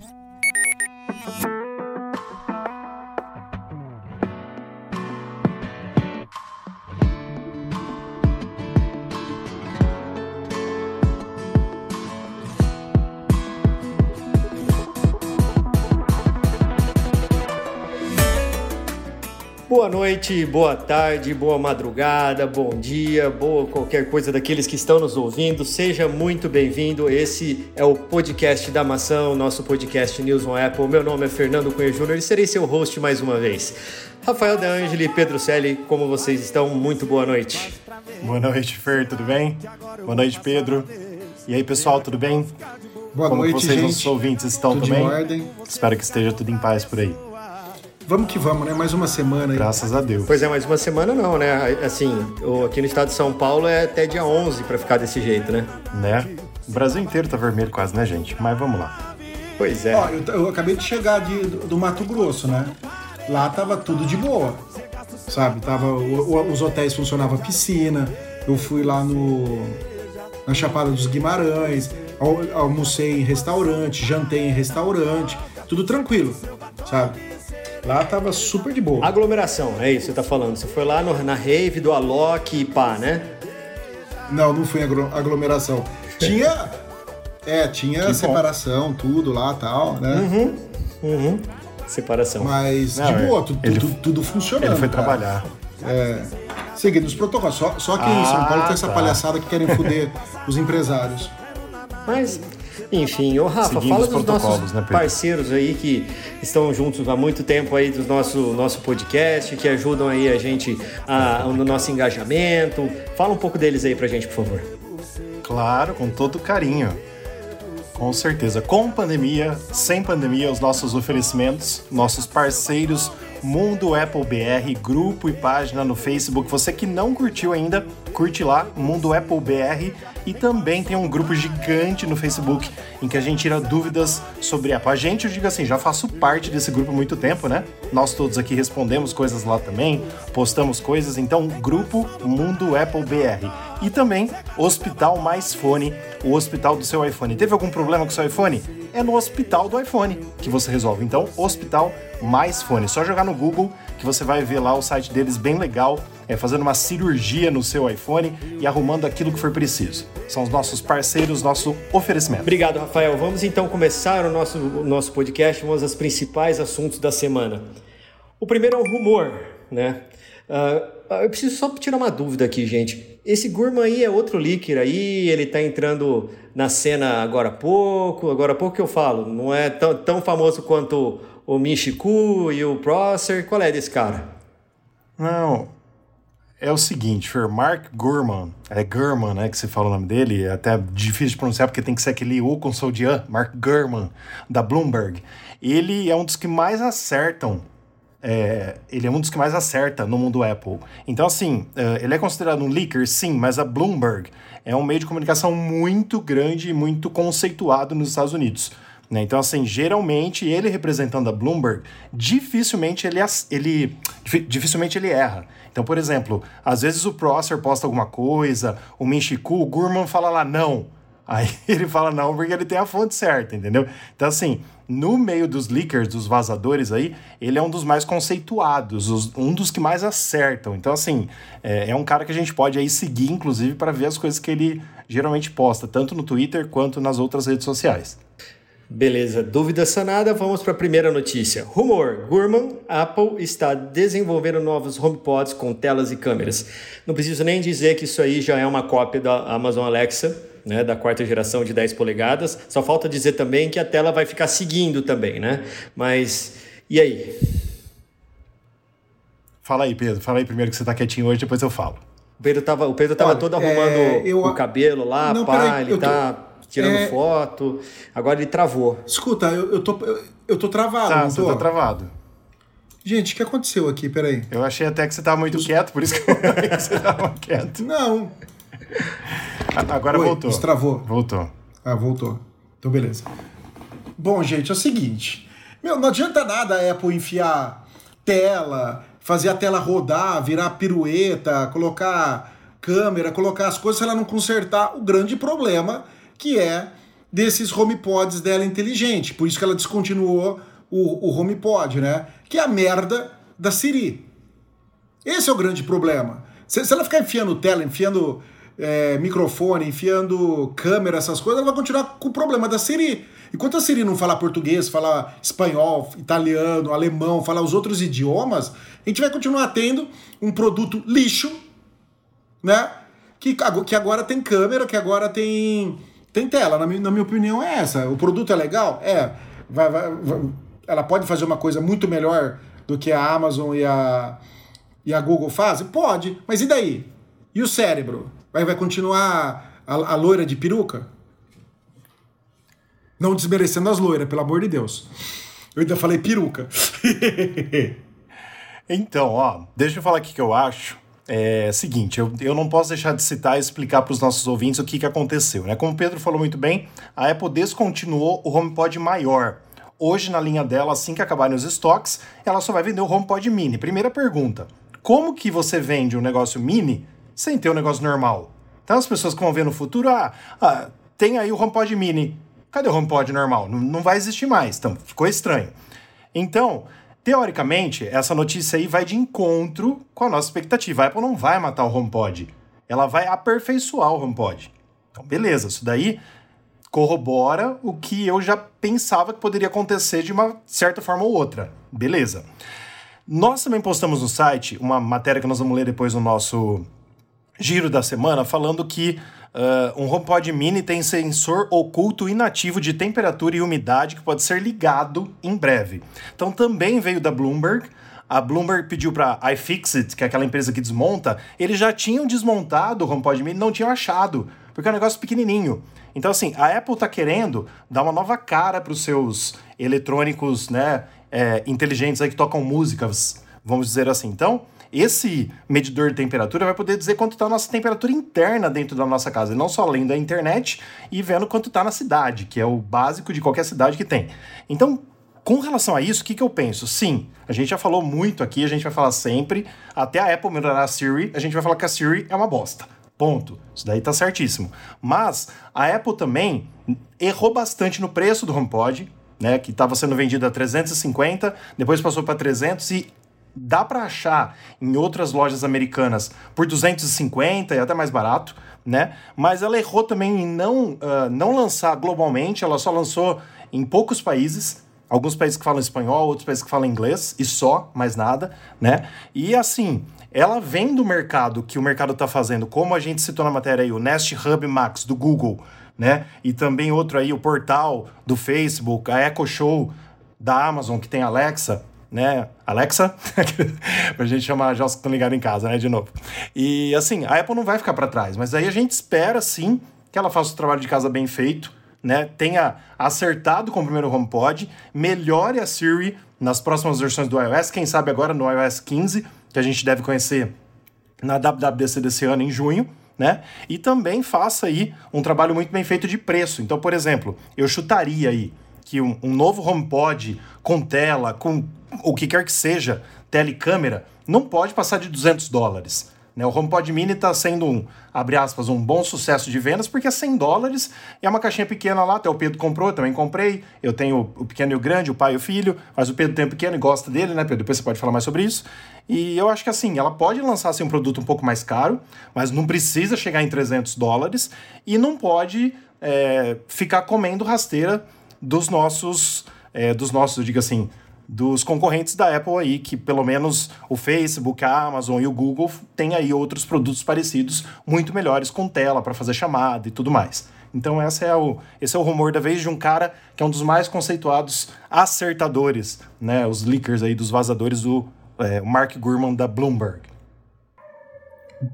Thank you. Noite, boa tarde, boa madrugada, bom dia, boa qualquer coisa daqueles que estão nos ouvindo. Seja muito bem-vindo. Esse é o podcast da Maçã, nosso podcast News on Apple. Meu nome é Fernando Cunha Júnior e serei seu host mais uma vez. Rafael De Angeli e Pedro Celli, como vocês estão? Muito boa noite. Boa noite, Fer, tudo bem? Boa noite, Pedro. E aí, pessoal, tudo bem? Boa como noite, vocês, gente. nossos ouvintes, estão tudo também? Em ordem. Espero que esteja tudo em paz por aí. Vamos que vamos, né? Mais uma semana aí. Graças a Deus. Pois é, mais uma semana não, né? Assim, aqui no estado de São Paulo é até dia 11 para ficar desse jeito, né? Né? O Brasil inteiro tá vermelho quase, né, gente? Mas vamos lá. Pois é. Ó, eu, eu acabei de chegar de, do, do Mato Grosso, né? Lá tava tudo de boa, sabe? Tava, o- o- os hotéis funcionavam piscina, eu fui lá no na Chapada dos Guimarães, al- almocei em restaurante, jantei em restaurante, tudo tranquilo, sabe? Lá tava super de boa. Aglomeração, é isso que você tá falando. Você foi lá no- na rave do Alok e pá, né? Não, não fui aglomeração. Tinha. É, tinha bom. separação, tudo lá tal, né? Uhum. Separação. Mas Não, de é. boa, tudo, Ele- tudo, tudo funcionando. Ele foi cara. trabalhar. Seguindo os protocolos. Só, só que em São Ah, Paulo tem essa tá. palhaçada que querem foder os empresários. Mas, enfim, ô Rafa, Seguindo fala os dos nossos né, parceiros aí que estão juntos há muito tempo aí do nosso, nosso podcast, que ajudam aí a gente a- no nosso engajamento. Fala um pouco deles aí pra gente, por favor. Claro, com todo carinho. Com certeza. Com pandemia, sem pandemia, os nossos oferecimentos, nossos parceiros, Mundo Apple BR, grupo e página no Facebook. Você que não curtiu ainda, curte lá, Mundo Apple BR. E também tem um grupo gigante no Facebook em que a gente tira dúvidas sobre Apple. A gente, eu digo assim, já faço parte desse grupo há muito tempo, né? Nós todos aqui respondemos coisas lá também, postamos coisas. Então, grupo Mundo Apple BR. E também Hospital Mais Fone, o hospital do seu iPhone. Teve algum problema com o seu iPhone? É no hospital do iPhone que você resolve. Então, Hospital Mais Fone. Só jogar no Google que você vai ver lá o site deles bem legal, é fazendo uma cirurgia no seu iPhone e arrumando aquilo que for preciso. São os nossos parceiros, nosso oferecimento. Obrigado, Rafael. Vamos então começar o nosso, o nosso podcast, vamos aos principais assuntos da semana. O primeiro é um rumor, né? Ah, eu preciso só tirar uma dúvida aqui, gente. Esse Gurman aí é outro leaker aí, ele tá entrando na cena agora há pouco, agora há pouco que eu falo, não é tão, tão famoso quanto o Michiku e o Prosser. Qual é desse cara? Não. É o seguinte, Fer, Mark Gurman, é Gurman, né, que você fala o nome dele, é até difícil de pronunciar porque tem que ser aquele U com som de A, Mark Gurman, da Bloomberg. Ele é um dos que mais acertam, é, ele é um dos que mais acerta no mundo Apple. Então, assim, é, ele é considerado um leaker, sim, mas a Bloomberg é um meio de comunicação muito grande e muito conceituado nos Estados Unidos. Né? Então, assim, geralmente ele representando a Bloomberg, dificilmente ele, ele, difi- dificilmente ele erra. Então, por exemplo, às vezes o Prosser posta alguma coisa, o Minchiku, o Gurman fala lá não. Aí ele fala não porque ele tem a fonte certa, entendeu? Então, assim, no meio dos leakers, dos vazadores aí, ele é um dos mais conceituados, os- um dos que mais acertam. Então, assim, é, é um cara que a gente pode aí seguir, inclusive, para ver as coisas que ele geralmente posta, tanto no Twitter quanto nas outras redes sociais. Beleza, dúvida sanada, vamos para a primeira notícia. Rumor: Gurman, Apple está desenvolvendo novos HomePods com telas e câmeras. Não preciso nem dizer que isso aí já é uma cópia da Amazon Alexa, né, da quarta geração de 10 polegadas. Só falta dizer também que a tela vai ficar seguindo também, né? Mas e aí? Fala aí, Pedro. Fala aí primeiro que você tá quietinho hoje, depois eu falo. O Pedro tava, o Pedro tava Olha, todo é, arrumando eu- o cabelo lá, Não, pá, peraí, ele eu tô- tá tirando é- foto. Agora ele travou. Escuta, eu, eu, tô, eu, eu tô travado, Tá, não você tô? tá travado. Gente, o que aconteceu aqui? Peraí. Eu achei até que você tava muito quieto, por isso que eu falei que você tava quieto. Não. A- Agora Oi, voltou. destravou. Voltou. Ah, voltou. Então, beleza. Bom, gente, é o seguinte. Meu, não adianta nada a Apple enfiar tela, fazer a tela rodar, virar pirueta, colocar câmera, colocar as coisas se ela não consertar o grande problema que é desses HomePods dela inteligente. Por isso que ela descontinuou o, o HomePod, né? Que é a merda da Siri. Esse é o grande problema. Se, se ela ficar enfiando tela, enfiando é, microfone, enfiando câmera, essas coisas, ela vai continuar com o problema da Siri. Enquanto a Siri não falar português, falar espanhol, italiano, alemão, falar os outros idiomas, a gente vai continuar tendo um produto lixo, né? Que, que agora tem câmera, que agora tem, tem tela. Na minha, na minha opinião é essa. O produto é legal? É. Vai, vai, vai, ela pode fazer uma coisa muito melhor do que a Amazon e a, e a Google fazem? Pode, mas e daí? E o cérebro? Vai, vai continuar a, a loira de peruca? Não desmerecendo as loiras, pelo amor de Deus. Eu ainda falei peruca. então, ó, deixa eu falar aqui que eu acho. É seguinte, eu, eu não posso deixar de citar e explicar para os nossos ouvintes o que, que aconteceu. Né? Como o Pedro falou muito bem, a Apple descontinuou o HomePod maior. Hoje, na linha dela, assim que acabarem os estoques, ela só vai vender o HomePod mini. Primeira pergunta: como que você vende um negócio mini sem ter um negócio normal? Então as pessoas que vão ver no futuro, ah, ah tem aí o HomePod mini. Cadê o HomePod normal? Não, não vai existir mais, então ficou estranho. Então, teoricamente, essa notícia aí vai de encontro com a nossa expectativa. A Apple não vai matar o HomePod, ela vai aperfeiçoar o HomePod. Então, beleza, isso daí corrobora o que eu já pensava que poderia acontecer de uma certa forma ou outra. Beleza. Nós também postamos no site uma matéria que nós vamos ler depois no nosso giro da semana, falando que uh, um HomePod Mini tem sensor oculto inativo de temperatura e umidade que pode ser ligado em breve. Então também veio da Bloomberg. A Bloomberg pediu para iFixit, que é aquela empresa que desmonta, eles já tinham desmontado o HomePod Mini, não tinham achado, porque é um negócio pequenininho. Então, assim, a Apple está querendo dar uma nova cara para os seus eletrônicos né, é, inteligentes aí que tocam músicas, vamos dizer assim. Então, esse medidor de temperatura vai poder dizer quanto está a nossa temperatura interna dentro da nossa casa, e não só lendo a internet e vendo quanto está na cidade, que é o básico de qualquer cidade que tem. Então, com relação a isso, o que, que eu penso? Sim, a gente já falou muito aqui, a gente vai falar sempre, até a Apple melhorar a Siri, a gente vai falar que a Siri é uma bosta. Ponto. Isso daí tá certíssimo. Mas a Apple também errou bastante no preço do HomePod, né, que estava sendo vendido a 350, depois passou para 300 e dá para achar em outras lojas americanas por 250 e até mais barato, né? Mas ela errou também em não, uh, não lançar globalmente, ela só lançou em poucos países, alguns países que falam espanhol, outros países que falam inglês e só, mais nada, né? E assim, ela vem do mercado que o mercado está fazendo, como a gente citou na matéria aí, o Nest Hub Max do Google, né? E também outro aí, o portal do Facebook, a Echo Show da Amazon, que tem Alexa, né? Alexa, pra gente chamar já os que estão ligados em casa, né? De novo. E assim, a Apple não vai ficar para trás, mas aí a gente espera sim que ela faça o trabalho de casa bem feito, né? Tenha acertado com o primeiro HomePod, melhore a Siri nas próximas versões do iOS, quem sabe agora no iOS 15 que a gente deve conhecer na WWDC desse ano, em junho, né? E também faça aí um trabalho muito bem feito de preço. Então, por exemplo, eu chutaria aí que um, um novo HomePod com tela, com o que quer que seja, tela e câmera, não pode passar de 200 dólares. Né? O HomePod Mini está sendo um, abre aspas, um bom sucesso de vendas porque é 100 dólares e é uma caixinha pequena lá. Até o Pedro comprou, eu também comprei. Eu tenho o pequeno e o grande, o pai e o filho, mas o Pedro tem o pequeno e gosta dele, né, Pedro? Depois você pode falar mais sobre isso. E eu acho que assim, ela pode lançar assim, um produto um pouco mais caro, mas não precisa chegar em 300 dólares e não pode é, ficar comendo rasteira dos nossos, é, dos nossos, eu digo assim, dos concorrentes da Apple aí, que pelo menos o Facebook, a Amazon e o Google têm aí outros produtos parecidos, muito melhores com tela para fazer chamada e tudo mais. Então essa é o, esse é o rumor da vez de um cara que é um dos mais conceituados acertadores, né, os leakers aí dos vazadores do é, Mark Gurman da Bloomberg.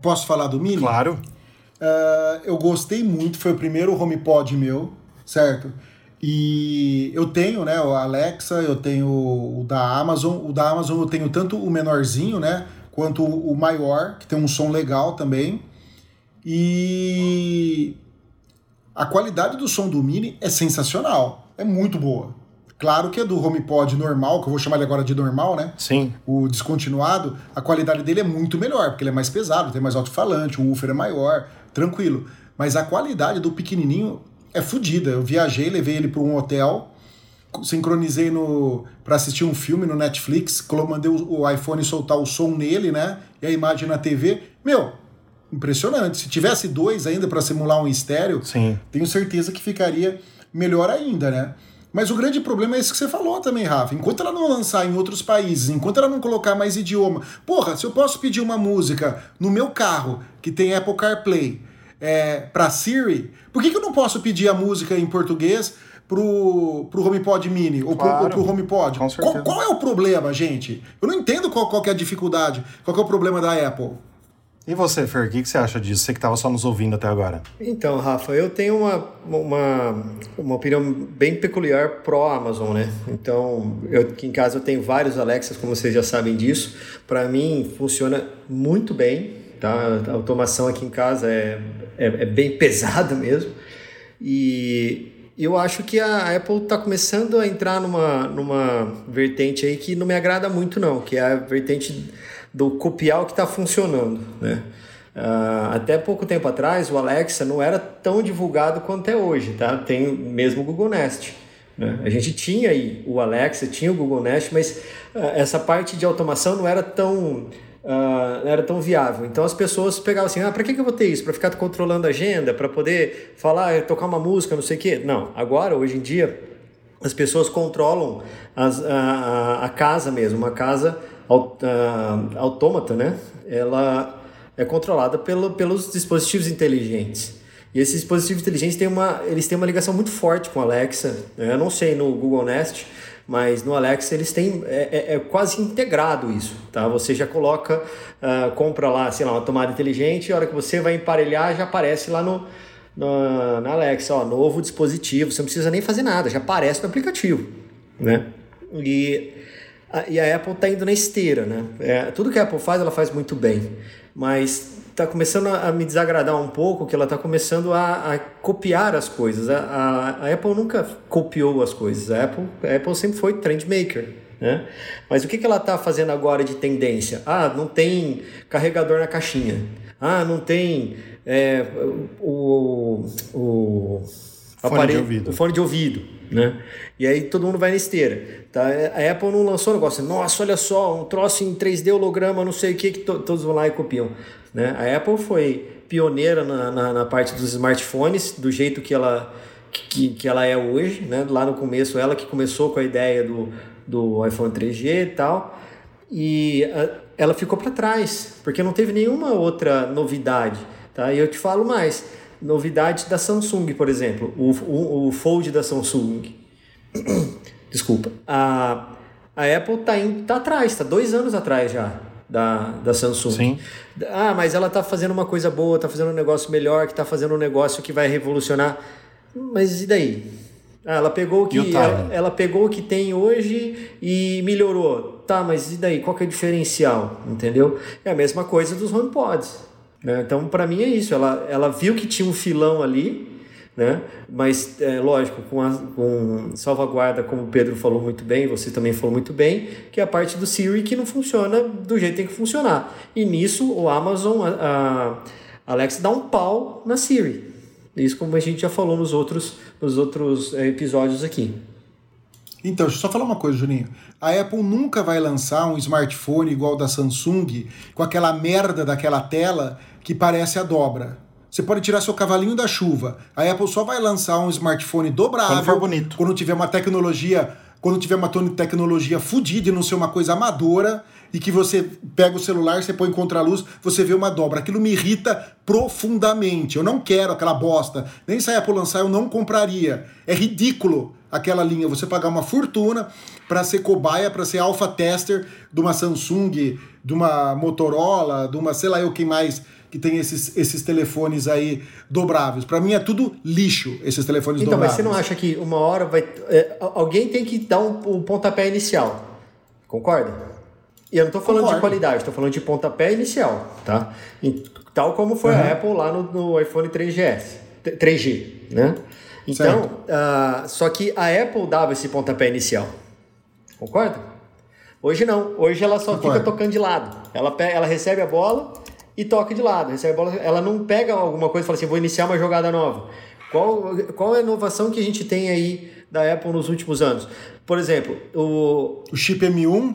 Posso falar do Mini? Claro. Uh, eu gostei muito, foi o primeiro HomePod meu, certo? E eu tenho, né, o Alexa, eu tenho o da Amazon. O da Amazon eu tenho tanto o menorzinho, né, quanto o maior, que tem um som legal também. E a qualidade do som do Mini é sensacional, é muito boa. Claro que é do HomePod normal, que eu vou chamar ele agora de normal, né? Sim. O descontinuado, a qualidade dele é muito melhor, porque ele é mais pesado, tem mais alto-falante, o woofer é maior, tranquilo. Mas a qualidade do pequenininho é fodida. Eu viajei, levei ele para um hotel, sincronizei no para assistir um filme no Netflix, mandei o, o iPhone soltar o som nele, né? E a imagem na TV. Meu, impressionante. Se tivesse dois ainda para simular um estéreo, Sim. tenho certeza que ficaria melhor ainda, né? Mas o grande problema é isso que você falou também, Rafa. Enquanto ela não lançar em outros países, enquanto ela não colocar mais idioma. Porra, se eu posso pedir uma música no meu carro que tem Apple CarPlay é, para Siri, por que, que eu não posso pedir a música em português pro, pro HomePod Mini ou, Claro, pro, ou pro HomePod? com certeza. Qual, qual é o problema, gente? Eu não entendo qual, qual que é a dificuldade, qual que é o problema da Apple. E você, Fer, o que, que você acha disso? Você que estava só nos ouvindo até agora. Então, Rafa, eu tenho uma, uma, uma opinião bem peculiar pró-Amazon, né? Então, eu, aqui em casa eu tenho vários Alexas, como vocês já sabem disso. Para mim, funciona muito bem, tá? A automação aqui em casa é, é, é bem pesada mesmo. E eu acho que a Apple está começando a entrar numa, numa vertente aí que não me agrada muito, não, que é a vertente do copiar o que está funcionando, né? Uh, até pouco tempo atrás, o Alexa não era tão divulgado quanto é hoje, tá? Tem mesmo o Google Nest. Né? A gente tinha aí o Alexa, tinha o Google Nest, mas uh, essa parte de automação não era tão Uh, não era tão viável. Então as pessoas pegavam assim: ah, para que, que eu vou ter isso? Para ficar controlando a agenda? Para poder falar, tocar uma música, não sei o quê? Não. Agora, hoje em dia, as pessoas controlam as, a, a casa mesmo. Uma casa aut, uh, autômata, né? Ela é controlada pelo, pelos dispositivos inteligentes. E esses dispositivos inteligentes têm uma, eles têm uma ligação muito forte com a Alexa. Eu não sei no Google Nest, mas no Alexa eles têm é, é, é quase integrado isso, tá? Você já coloca, uh, compra lá, sei lá, uma tomada inteligente, a hora que você vai emparelhar já aparece lá no, no na Alexa, ó, novo dispositivo. Você não precisa nem fazer nada, já aparece no aplicativo, né? E a, e a Apple está indo na esteira, né? É, tudo que a Apple faz, ela faz muito bem, mas está começando a, me desagradar um pouco que ela está começando a, a, copiar as coisas. A, a, a, Apple nunca copiou as coisas. A Apple, a Apple sempre foi trend maker. Né? Mas o que, que ela está fazendo agora de tendência? Ah, não tem carregador na caixinha. Ah, não tem é, o, o, fone aparelho, de ouvido. o fone de ouvido. Né? E aí todo mundo vai na esteira. Tá? A Apple não lançou um negócio, nossa, olha só, um troço em 3D holograma, não sei o que, que to todos vão lá e copiam. Né? A Apple foi pioneira na, na, na, parte dos smartphones, do jeito que ela, que, que ela é hoje. Né? Lá no começo, ela que começou com a ideia do, do iPhone 3G e tal. E a, ela ficou para trás, porque não teve nenhuma outra novidade. Tá? E eu te falo mais, novidade da Samsung, por exemplo, o, o, o Fold da Samsung. Desculpa. A, a Apple está tá atrás, está dois anos atrás já da, da Samsung. Sim. Ah, mas ela está fazendo uma coisa boa, está fazendo um negócio melhor, que está fazendo um negócio que vai revolucionar. Mas e daí? Ah, ela pegou o que ela, ela, pegou o que tem hoje e melhorou. Tá, mas e daí? Qual que é o diferencial? Entendeu? É a mesma coisa dos HomePods. Né? Então, para mim é isso. Ela, ela viu que tinha um filão ali né? Mas, é, lógico, com, a, com salvaguarda, como o Pedro falou muito bem, você também falou muito bem, que é a parte do Siri que não funciona do jeito que tem que funcionar. E nisso, o Amazon, a, a Alexa dá um pau na Siri. Isso como a gente já falou nos outros, nos outros é, episódios aqui. Então, deixa eu só falar uma coisa, Juninho. A Apple nunca vai lançar um smartphone igual da Samsung com aquela merda daquela tela que parece a dobra. Você pode tirar seu cavalinho da chuva. A Apple só vai lançar um smartphone dobrável quando for bonito. Quando tiver uma tecnologia, quando tiver uma tecnologia fodida e não ser uma coisa amadora e que você pega o celular, você põe contra a luz, você vê uma dobra. Aquilo me irrita profundamente. Eu não quero aquela bosta. Nem se a Apple lançar, eu não compraria. É ridículo aquela linha. Você pagar uma fortuna para ser cobaia, para ser alpha tester de uma Samsung, de uma Motorola, de uma sei lá eu quem mais que tem esses, esses telefones aí dobráveis. Para mim é tudo lixo, esses telefones então, dobráveis. Então, mas você não acha que uma hora vai. É, alguém tem que dar um, um pontapé inicial. Concorda? E eu não estou falando Concordo. de qualidade, estou falando de pontapé inicial, tá? E, tal como foi uhum. a Apple lá no, no iPhone 3GS, 3G, né? Então, uh, só que a Apple dava esse pontapé inicial. Concorda? Hoje não. Hoje ela só Concordo. fica tocando de lado. Ela, ela recebe a bola, e toca de lado. Recebe a bola, ela não pega alguma coisa e fala assim, vou iniciar uma jogada nova. Qual, qual é a inovação que a gente tem aí da Apple nos últimos anos? Por exemplo, o. O chip M1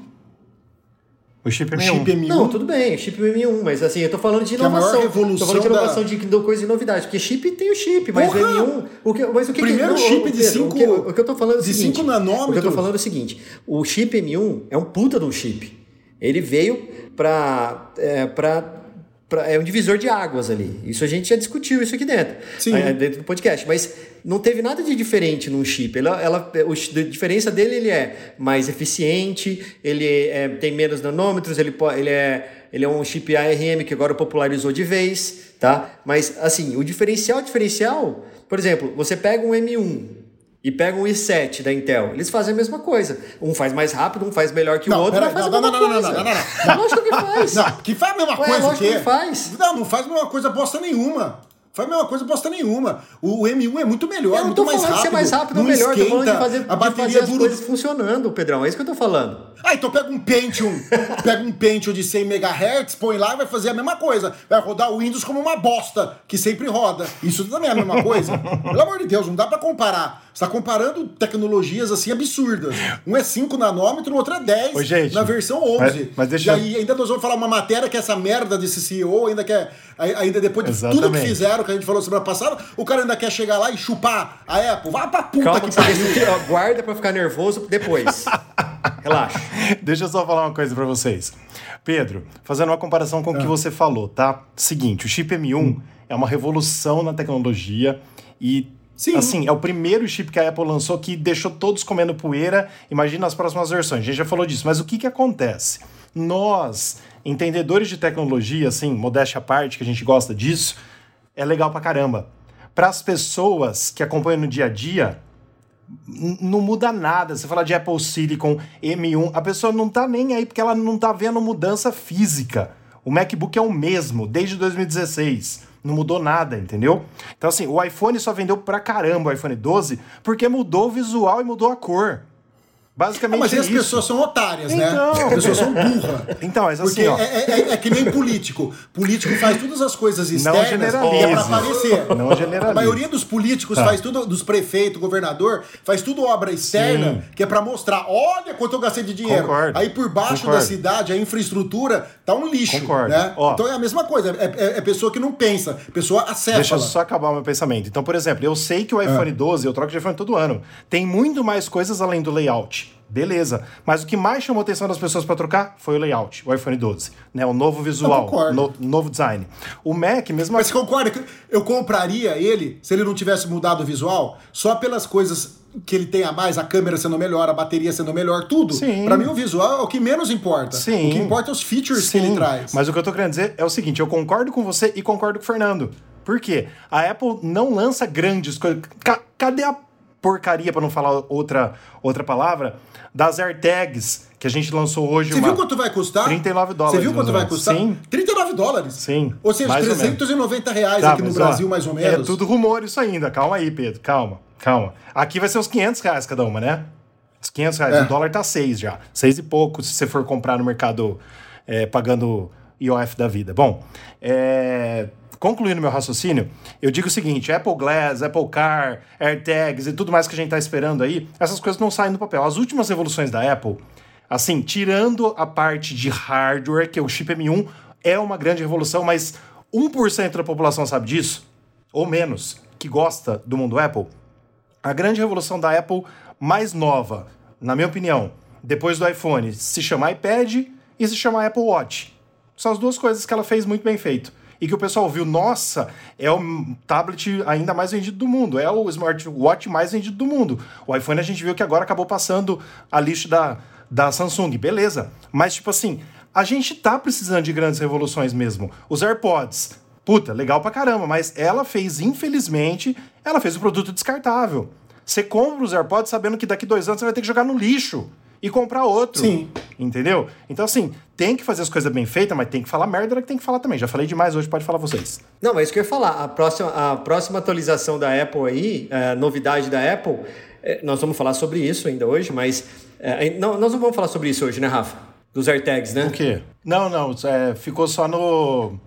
O chip O M1. chip M1. Não, tudo bem, chip M1, mas assim, eu tô falando de Que é a maior inovação. revolução tô falando de inovação da- de, de coisa de novidade. Porque chip tem o chip, mas Porra! o M1. O que, mas o que Primeiro que, chip o- de Pedro, cinco- o que, o que eu tô falando é o de seguinte. cinco nanômetros. O que eu tô falando é o seguinte: o chip M1 é um puta de um chip. Ele veio pra. É, pra pra- é um divisor de águas ali. Isso a gente já discutiu isso aqui dentro. Sim. É, dentro do podcast. Mas não teve nada de diferente num chip. Ela, ela, a diferença dele ele é mais eficiente, ele é, tem menos nanômetros, ele, ele, é, ele é um chip ARM que agora popularizou de vez, tá? Mas assim, o diferencial, diferencial, por exemplo, você pega um M1 e pega um i7 da Intel, eles fazem a mesma coisa. Um faz mais rápido, um faz melhor que o Não, outro, peraí, não, não, não, não, coisa. não, não, não, não. Lógico que faz. Não, que faz a mesma Ué, coisa lógico o quê? que faz. Não, não faz a mesma coisa bosta nenhuma. Faz a mesma coisa bosta nenhuma. O M1 é muito melhor, Eu não muito tô mais falando de rápido. ser mais rápido ou não melhor, tô falando de esquenta, fazer, a de fazer bateria as dura. coisas funcionando, Pedrão. É isso que eu tô falando. Ah, então pega um Pentium, pega um Pentium de 100 MHz, põe lá e vai fazer a mesma coisa. Vai rodar o Windows como uma bosta, que sempre roda. Isso também é a mesma coisa. Pelo amor de Deus, não dá pra comparar. Você tá comparando tecnologias assim absurdas. Um é 5 nanômetros, o outro é 10 Ô, gente, na versão 11. mas- mas deixa e eu- aí ainda nós vamos falar uma matéria que essa merda desse CEO ainda quer, ainda depois de tudo que Exatamente. fizeram, que a gente falou semana passada, o cara ainda quer chegar lá e chupar a Apple. Vai pra puta Calma, que pariu. guarda pra ficar nervoso depois. Relaxa. Deixa eu só falar uma coisa pra vocês. Pedro, fazendo uma comparação com o Ah. que você falou, tá? Seguinte, o chip M1 é uma revolução na tecnologia e Sim. assim, é o primeiro chip que a Apple lançou que deixou todos comendo poeira. Imagina as próximas versões. A gente já falou disso, mas o que que acontece? Nós, entendedores de tecnologia, assim, modéstia à parte, que a gente gosta disso, é legal pra caramba. Para as pessoas que acompanham no dia a dia, não muda nada. Você fala de Apple Silicon, M1, a pessoa não tá nem aí porque ela não tá vendo mudança física. O MacBook é o mesmo desde 2016. Não mudou nada, entendeu? Então, assim, o iPhone só vendeu pra caramba o iPhone 12 porque mudou o visual e mudou a cor. Basicamente Ah, mas é as isso. pessoas são otárias, Então. né? As pessoas são burras. Então, mas Porque assim, ó. é, é- é que nem político. Político faz todas as coisas externas que é pra aparecer. Não generalize. A maioria dos políticos Tá. faz tudo, dos prefeitos, governador, faz tudo obra externa, Sim. que é pra mostrar, olha quanto eu gastei de dinheiro. Concordo. Aí por baixo Concordo. da cidade, a infraestrutura tá um lixo. Concordo. Né? Então é a mesma coisa, é, é- é pessoa que não pensa, pessoa acéfala. Deixa eu só acabar o meu pensamento. Então, por exemplo, eu sei que o iPhone 12, eu troco de iPhone todo ano, tem muito mais coisas além do layout. Beleza. Mas o que mais chamou a atenção das pessoas para trocar foi o layout, o iPhone 12. Né? O novo visual, no, novo design. O Mac, mesmo Mas você concorda que eu compraria ele se ele não tivesse mudado o visual só pelas coisas que ele tem a mais, a câmera sendo melhor, a bateria sendo melhor, tudo. Sim. Pra mim o visual é o que menos importa. Sim. O que importa é os features que ele traz. Mas o que eu tô querendo dizer é o seguinte: eu concordo com você e concordo com o Fernando. Por quê? A Apple não lança grandes coisas. Ca- cadê a porcaria, para não falar outra, outra palavra, das AirTags que a gente lançou hoje? Você viu quanto vai custar? 39 dólares, Você viu quanto ou vai custar? Sim. 39 dólares. Sim, Ou seja, mais ou 390 reais Tá, aqui no Brasil, ó, mais ou menos. É tudo rumor isso ainda. Calma aí, Pedro. Calma, calma. Aqui vai ser uns 500 reais cada uma, né? Os 500 reais. É. O dólar tá 6 já. 6 e pouco se você for comprar no mercado é, pagando IOF da vida. Bom, é, concluindo meu raciocínio, eu digo o seguinte: Apple Glass, Apple Car, AirTags e tudo mais que a gente tá esperando aí, essas coisas não saem do papel. As últimas evoluções da Apple, assim, tirando a parte de hardware, que é o chip M1, é uma grande revolução, mas 1% da população sabe disso, ou menos, que gosta do mundo Apple. A grande revolução da Apple mais nova, na minha opinião, depois do iPhone, se chama iPad e se chama Apple Watch. São as duas coisas que ela fez muito bem feito. E que o pessoal viu, nossa, é o tablet ainda mais vendido do mundo, é o smartwatch mais vendido do mundo. O iPhone a gente viu que agora acabou passando a lista da, da Samsung, beleza. Mas, tipo assim, a gente tá precisando de grandes revoluções mesmo. Os AirPods, puta, legal pra caramba, mas ela fez, infelizmente, ela fez o produto descartável. Você compra os AirPods sabendo que daqui dois anos você vai ter que jogar no lixo e comprar outro. Sim. Entendeu? Então, assim, tem que fazer as coisas bem feitas, mas tem que falar merda que tem que falar também. Já falei demais hoje, pode falar vocês. Não, mas isso que eu ia falar. A próxima, a próxima atualização da Apple aí, a novidade da Apple, é, nós vamos falar sobre isso ainda hoje, mas. é, não, nós não vamos falar sobre isso hoje, né, Rafa? Dos AirTags, né? O quê? Não, não, é, ficou só no.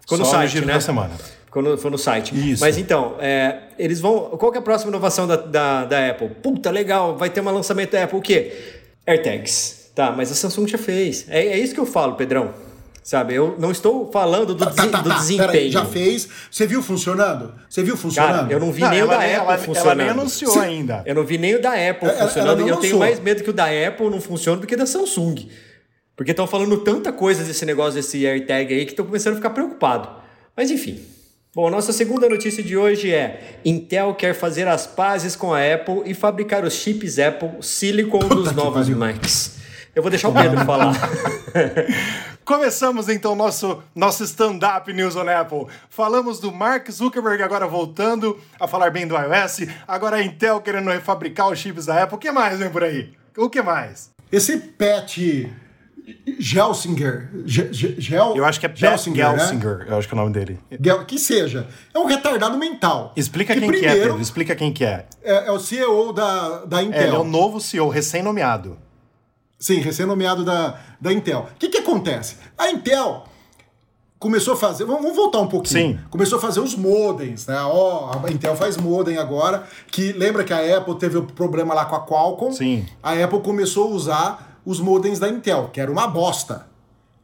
Ficou no só site, giro né? da semana. quando for no site. Isso. Mas então, é, eles vão. Qual é a próxima inovação da, da, da Apple? Puta, legal, vai ter um lançamento da Apple. O quê? AirTags. Tá, mas a Samsung já fez. É, é isso que eu falo, Pedrão. Sabe, eu não estou falando do, Tá, tá, tá, do tá. desempenho. Peraí, já fez. Você viu funcionando? Você viu funcionando? Cara, eu não vi Não, nem o ela da nem- Apple ela- funcionando. ela nem anunciou ainda. Eu não vi nem o da Apple Ela- ela funcionando. não e eu tenho mais medo que o da Apple não funcione do que da Samsung. Porque estão falando tanta coisa desse negócio desse AirTag aí que estou começando a ficar preocupado. Mas enfim. Bom, nossa segunda notícia de hoje é: Intel quer fazer as pazes com a Apple e fabricar os chips Apple Silicon dos que novos pariu. Macs. Eu vou deixar o Pedro falar. Começamos então nosso nosso stand-up News on Apple. Falamos do Mark Zuckerberg agora voltando a falar bem do iOS. Agora a Intel querendo refabricar os chips da Apple. O que mais vem por aí? O que mais? Esse Pat Gelsinger. Ge- Ge- Gel, Eu acho que é Pat Gelsinger, né? Gelsinger, eu acho que é o nome dele. Gel- que seja. É um retardado mental. Explica Que quem que é, primeiro, Pedro. Explica quem que é. É, é o CEO da, da Intel. É, ele é o novo CEO, recém-nomeado. Sim, recém-nomeado da, da Intel. O que, que acontece? A Intel começou a fazer. Vamos voltar um pouquinho. Sim. Começou a fazer os modems, né? Ó, a Intel faz modem agora. Que lembra que a Apple teve o problema lá com a Qualcomm? Sim. A Apple começou a usar os modems da Intel, que era uma bosta.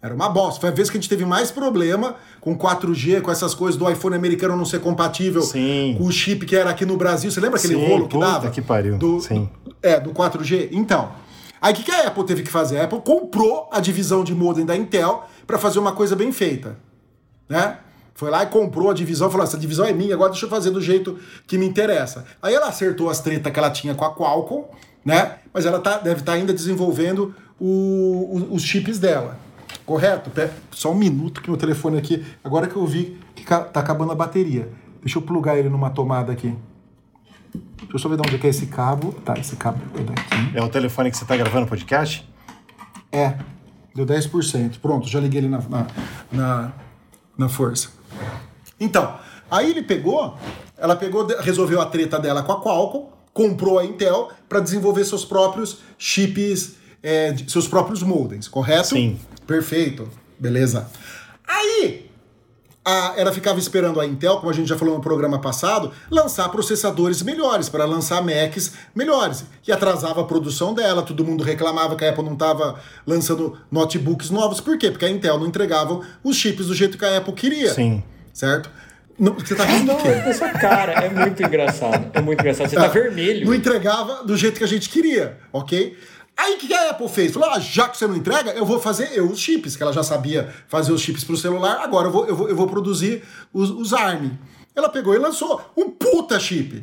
Era uma bosta. Foi a vez que a gente teve mais problema com 4G, com essas coisas do iPhone americano não ser compatível Sim. com o chip que era aqui no Brasil. Você lembra aquele Sim, rolo que puta dava? que pariu. Do, Sim. é, do 4G. Então, aí o que, que a Apple teve que fazer? A Apple comprou a divisão de modem da Intel para fazer uma coisa bem feita. Né? Foi lá e comprou a divisão, falou: essa divisão é minha, agora deixa eu fazer do jeito que me interessa. Aí ela acertou as tretas que ela tinha com a Qualcomm, né? Mas ela tá, deve estar ainda desenvolvendo o- o- os chips dela. Correto? Só um minuto que meu telefone aqui. Agora que eu vi que tá acabando a bateria. Deixa eu plugar ele numa tomada aqui. Deixa eu só ver de onde é que é esse cabo. Tá, esse cabo é daqui. É o telefone que você tá gravando o podcast? É, deu 10%. Pronto, já liguei ele na, na, na, na força. Então, aí ele pegou, ela pegou, resolveu a treta dela com a Qualcomm, comprou a Intel para desenvolver seus próprios chips, é, seus próprios modems, correto? Sim. Perfeito, beleza. Aí, a- ela ficava esperando a Intel, como a gente já falou no programa passado, lançar processadores melhores, para lançar Macs melhores. E atrasava a produção dela, todo mundo reclamava que a Apple não estava lançando notebooks novos. Por quê? Porque a Intel não entregava os chips do jeito que a Apple queria. Sim. Certo? Não, você tá rindo Não, do quê? essa cara é muito engraçado. É muito engraçado. Você tá vermelho. Não entregava do jeito que a gente queria, ok? Aí o que a Apple fez? Falou: ah, já que você não entrega, eu vou fazer eu os chips, que ela já sabia fazer os chips pro celular, agora eu vou, eu vou, eu vou produzir os, os ARM. Ela pegou e lançou um puta chip.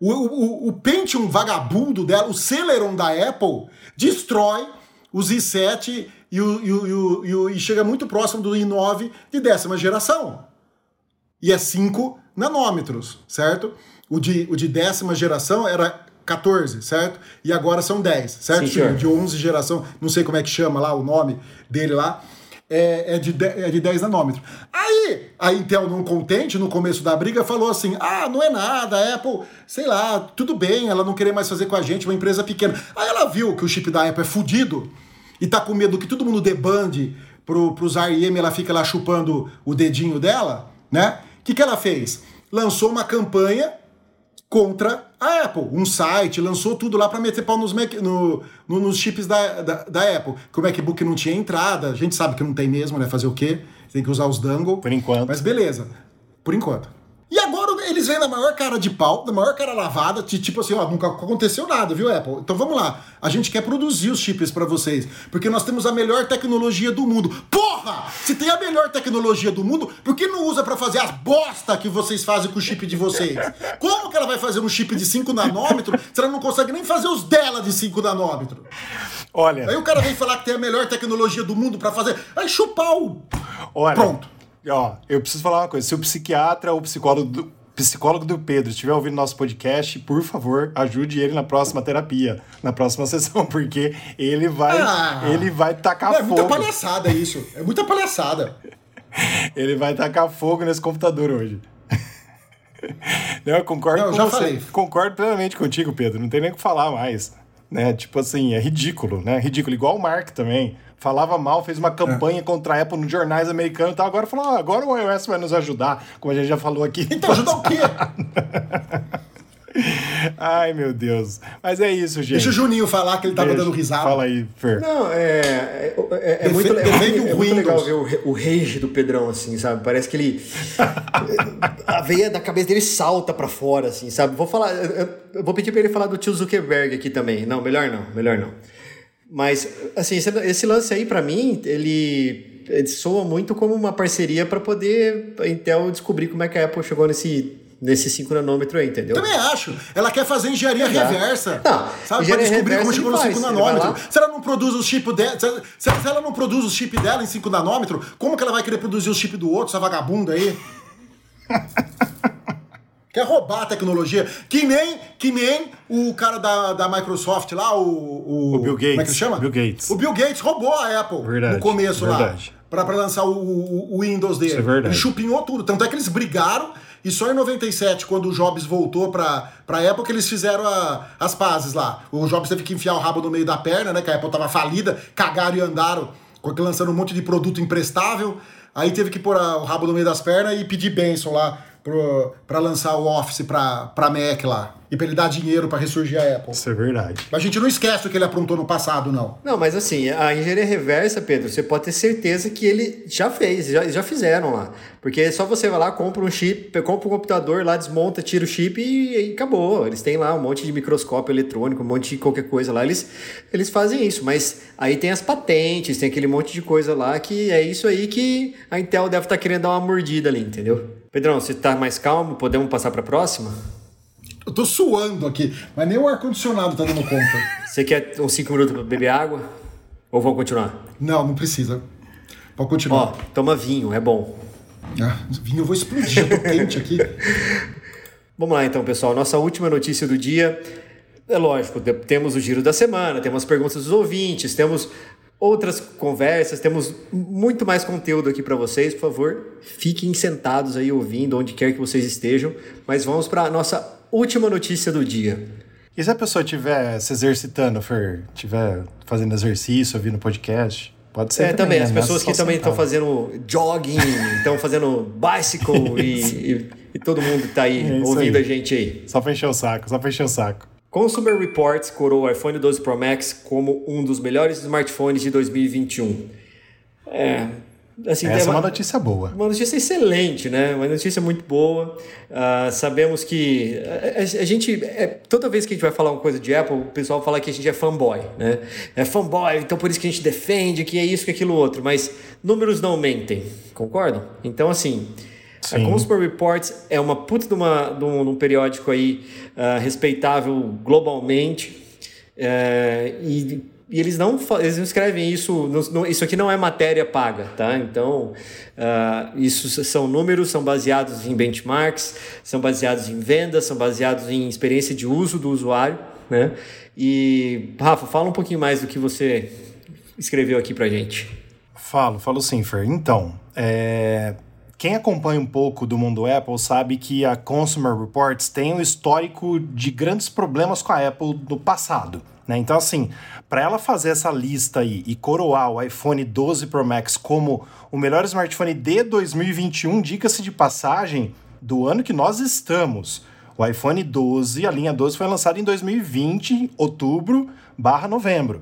O, o, o Pentium vagabundo dela, o Celeron da Apple, destrói os i7 e, o, e, o, e, o, e, o- e chega muito próximo do i9 de décima geração e é 5 nanômetros, certo? O de, o de décima geração era 14, certo? E agora são 10, certo? Sim, de 11 geração, não sei como é que chama lá o nome dele lá, é, é, de, de- é de 10 nanômetros. Aí, a Intel, não contente, no começo da briga, falou assim: ah, não é nada, a Apple, sei lá, tudo bem, ela não querer mais fazer com a gente, uma empresa pequena. Aí ela viu que o chip da Apple é fudido e tá com medo que todo mundo debande pro, pros ARM, ela fica lá chupando o dedinho dela, né? O que, que ela fez? Lançou uma campanha contra a Apple. Um site, lançou tudo lá para meter pau nos, Mac, no, no- nos chips da, da, da Apple. Que o MacBook não tinha entrada, a gente sabe que não tem mesmo, né? Fazer o quê? Tem que usar os dangle. Por enquanto. Mas beleza, por enquanto. E agora eles vêm na maior cara de pau, na maior cara lavada, de tipo assim, ó, nunca aconteceu nada, viu, Apple? Então vamos lá. A gente quer produzir os chips para vocês, porque nós temos a melhor tecnologia do mundo. Porra! Se tem a melhor tecnologia do mundo, por que não usa para fazer as bosta que vocês fazem com o chip de vocês? Como que ela vai fazer um chip de 5 nanômetros se ela não consegue nem fazer os dela de 5 nanômetros? Olha, Aí o cara vem falar que tem a melhor tecnologia do mundo para fazer. Aí chupar o. olha. Pronto. Ó, eu preciso falar uma coisa. Se o psiquiatra ou psicólogo do, psicólogo do Pedro estiver ouvindo nosso podcast, por favor, ajude ele na próxima terapia, na próxima sessão, porque ele vai, Ah. ele vai tacar Não, é muita fogo. palhaçada isso. É muita palhaçada. Ele vai tacar fogo nesse computador hoje. Não, eu concordo Não, com você. falei. Concordo plenamente contigo, Pedro. Não tem nem o que falar mais. né? Tipo assim, é ridículo, né? Ridículo. Igual o Mark também. Falava mal, fez uma campanha é. contra a Apple nos jornais americanos e tal. Agora falou, ah, agora o iOS vai nos ajudar, como a gente já falou aqui. Então ajudar o quê? Ai, meu Deus. Mas é isso, gente. Deixa o Juninho falar que ele tava Deixa. dando risada. Fala aí, Fer. Não, é. É, é, é muito, é, muito, é muito legal ver o, o rage do Pedrão, assim, sabe? Parece que ele. a veia da cabeça dele salta pra fora, assim, sabe? Vou falar. Eu vou pedir pra ele falar do tio Zuckerberg aqui também. Não, melhor não, melhor não. Mas, assim, esse lance aí, para mim, ele, ele soa muito como uma parceria para poder a Intel descobrir como é que a Apple chegou nesse nesse 5 nanômetro aí, entendeu? Também acho. Ela quer fazer engenharia reversa. Não, sabe? Pra descobrir como chegou no 5 nanômetro. Se ela não produz os chips dela. Se, se, ela não produz os chips dela em 5 nanômetro, como que ela vai querer produzir os chips do outro, essa vagabunda aí? Quer roubar a tecnologia. Que nem, que nem o cara da, da Microsoft lá, o, o. O Bill Gates. Como é que chama? Bill Gates. O Bill Gates roubou a Apple verdade, no começo verdade. lá. Pra, lançar o, o, o Windows dele. Isso é verdade. Ele chupinhou tudo. Tanto é que eles brigaram. E só em 97, quando o Jobs voltou pra, pra Apple, que eles fizeram a, as pazes lá. O Jobs teve que enfiar o rabo no meio da perna, né? Que a Apple tava falida, cagaram e andaram, lançando um monte de produto imprestável. Aí teve que pôr a, o rabo no meio das pernas e pedir bênção lá para lançar o Office para Mac lá. E para ele dar dinheiro para ressurgir a Apple. Isso é verdade. A gente não esquece o que ele aprontou no passado, não. Não, mas assim, a engenharia reversa, Pedro, você pode ter certeza que ele já fez, já, já fizeram lá. Porque é só você vai lá, compra um chip, compra um computador lá, desmonta, tira o chip e, e acabou. Eles têm lá um monte de microscópio eletrônico, um monte de qualquer coisa lá. Eles, eles fazem isso, mas aí tem as patentes, tem aquele monte de coisa lá que é isso aí que a Intel deve estar tá querendo dar uma mordida ali, entendeu? Pedrão, você está mais calmo? Podemos passar para a próxima? Eu tô suando aqui, mas nem o ar-condicionado tá dando conta. Você quer uns 5 minutos para beber água? Ou vamos continuar? Não, não precisa. Pode continuar. Ó, toma vinho, é bom. Ah, vinho eu vou explodir, eu tô quente aqui. Vamos lá então, pessoal. Nossa última notícia do dia. É lógico, temos o giro da semana, temos as perguntas dos ouvintes, temos outras conversas, temos muito mais conteúdo aqui para vocês. Por favor, fiquem sentados aí ouvindo onde quer que vocês estejam. Mas vamos para a nossa última notícia do dia. E se a pessoa estiver se exercitando, Fer, estiver fazendo exercício, ouvindo podcast? Pode ser. É, também. também. As né? pessoas que também estão fazendo jogging, estão fazendo bicycle e, e, e, todo mundo está aí é ouvindo aí. a gente aí. Só para encher o saco, só para encher o saco. Consumer Reports coroou o iPhone 12 Pro Max como um dos melhores smartphones de 2021. É, assim, Essa é uma, notícia boa. Uma notícia excelente, né? Uma notícia muito boa. Uh, sabemos que a, a, a gente, é, toda vez que a gente vai falar uma coisa de Apple, o pessoal fala que a gente é fanboy, né? É fanboy, então por isso que a gente defende, que é isso, que é aquilo outro. Mas números não mentem, concordam? Então, assim, Sim. A Consumer Reports é uma puta de, uma, de, um, de um periódico aí uh, respeitável globalmente uh, e, e, eles não eles não escrevem isso não, isso aqui não é matéria paga tá? Então uh, isso são números são baseados em benchmarks são baseados em vendas são baseados em experiência de uso do usuário né? E Rafa fala um pouquinho mais do que você escreveu aqui pra gente. Falo falo sim Fer. Então é, quem acompanha um pouco do mundo Apple sabe que a Consumer Reports tem um histórico de grandes problemas com a Apple no passado. Né? Então, assim, para ela fazer essa lista aí e coroar o iPhone 12 Pro Max como o melhor smartphone de 2021, diga-se de passagem, do ano que nós estamos. O iPhone 12, a linha 12 foi lançada em 2020, outubro barra novembro,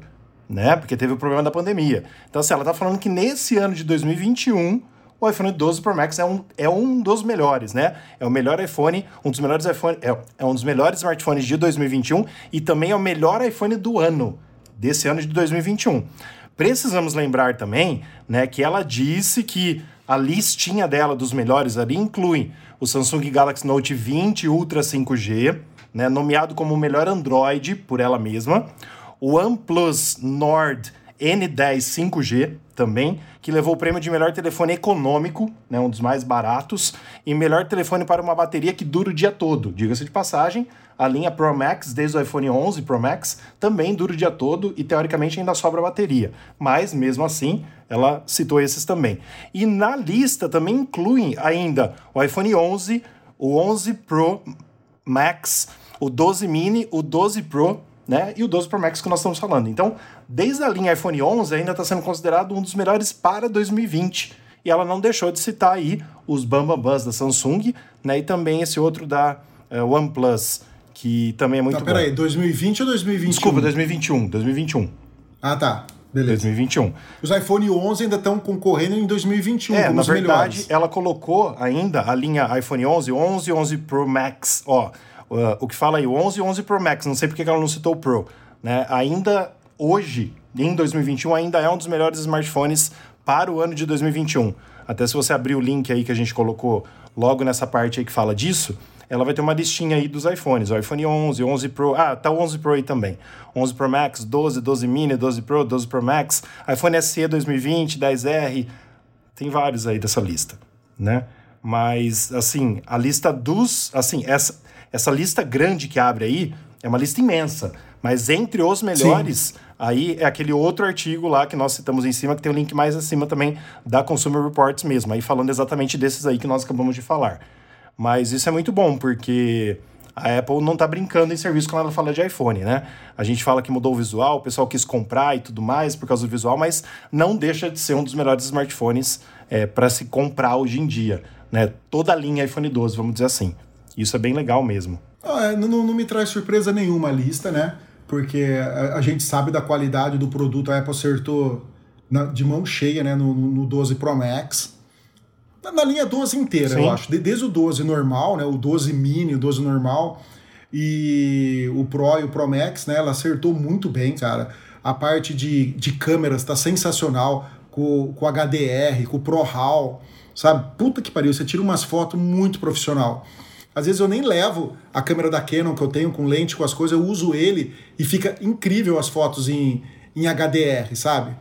né? Porque teve o problema da pandemia. Então, assim, ela tá falando que nesse ano de 2021 o iPhone 12 Pro Max é um, é um dos melhores, né? É o melhor iPhone, um dos melhores iPhone, é, é um dos melhores smartphones de 2021 e também é o melhor iPhone do ano, desse ano de 2021. Precisamos lembrar também, né, que ela disse que a listinha dela dos melhores ali inclui o Samsung Galaxy Note 20 Ultra 5G, né, nomeado como o melhor Android por ela mesma, o OnePlus Nord N10 5G também, que levou o prêmio de melhor telefone econômico, né, um dos mais baratos, e melhor telefone para uma bateria que dura o dia todo. Diga-se de passagem, a linha Pro Max, desde o iPhone 11 Pro Max, também dura o dia todo e teoricamente ainda sobra bateria. Mas mesmo assim, ela citou esses também. E na lista também incluem ainda o iPhone 11, o 11 Pro Max, o 12 mini, o 12 Pro né? E o 12 Pro Max que nós estamos falando. Então, desde a linha iPhone 11 ainda está sendo considerado um dos melhores para 2020. E ela não deixou de citar aí os Bambambans da Samsung, né? E também esse outro da uh, OnePlus, que também é muito tá, bom. Peraí, 2020 ou 2021? Desculpa, 2021. 2021. Ah, tá. Beleza. 2021. Os iPhone 11 ainda estão concorrendo em 2021 É, como na os verdade, melhores. ela colocou ainda a linha iPhone 11, 11, 11 Pro Max. Ó, uh, o que fala aí, 11 11 Pro Max. Não sei porque que ela não citou o Pro. Né? Ainda hoje, em 2021, ainda é um dos melhores smartphones para o ano de 2021. Até se você abrir o link aí que a gente colocou logo nessa parte aí que fala disso, ela vai ter uma listinha aí dos iPhones. O iPhone 11, 11 Pro... Ah, tá o 11 Pro aí também. 11 Pro Max, 12, 12 Mini, 12 Pro, 12 Pro Max, iPhone SE 2020, 10R... Tem vários aí dessa lista, né? Mas, assim, a lista dos... Assim, essa, essa lista grande que abre aí é uma lista imensa. Mas entre os melhores, Sim. aí é aquele outro artigo lá que nós citamos em cima, que tem o link mais acima também da Consumer Reports mesmo. Aí falando exatamente desses aí que nós acabamos de falar. Mas isso é muito bom, porque a Apple não está brincando em serviço quando ela fala de iPhone, né? A gente fala que mudou o visual, o pessoal quis comprar e tudo mais por causa do visual, mas não deixa de ser um dos melhores smartphones é, para se comprar hoje em dia, né? Toda a linha iPhone 12, vamos dizer assim. Isso é bem legal mesmo. Não, não, não me traz surpresa nenhuma a lista, né? Porque a, a, gente sabe da qualidade do produto, a Apple acertou na, de mão cheia né, no, no 12 Pro Max na linha 12 inteira, Sim. eu acho. Desde o 12 normal, né? O 12 mini, o 12 normal e o Pro e o Pro Max, né? Ela acertou muito bem, cara. A parte de, de câmeras tá sensacional, com, com HDR, com o Pro RAW, sabe? Puta que pariu, você tira umas fotos muito profissional. Às vezes eu nem levo a câmera da Canon que eu tenho com lente, com as coisas, eu uso ele e fica incrível as fotos em, em HDR, sabe?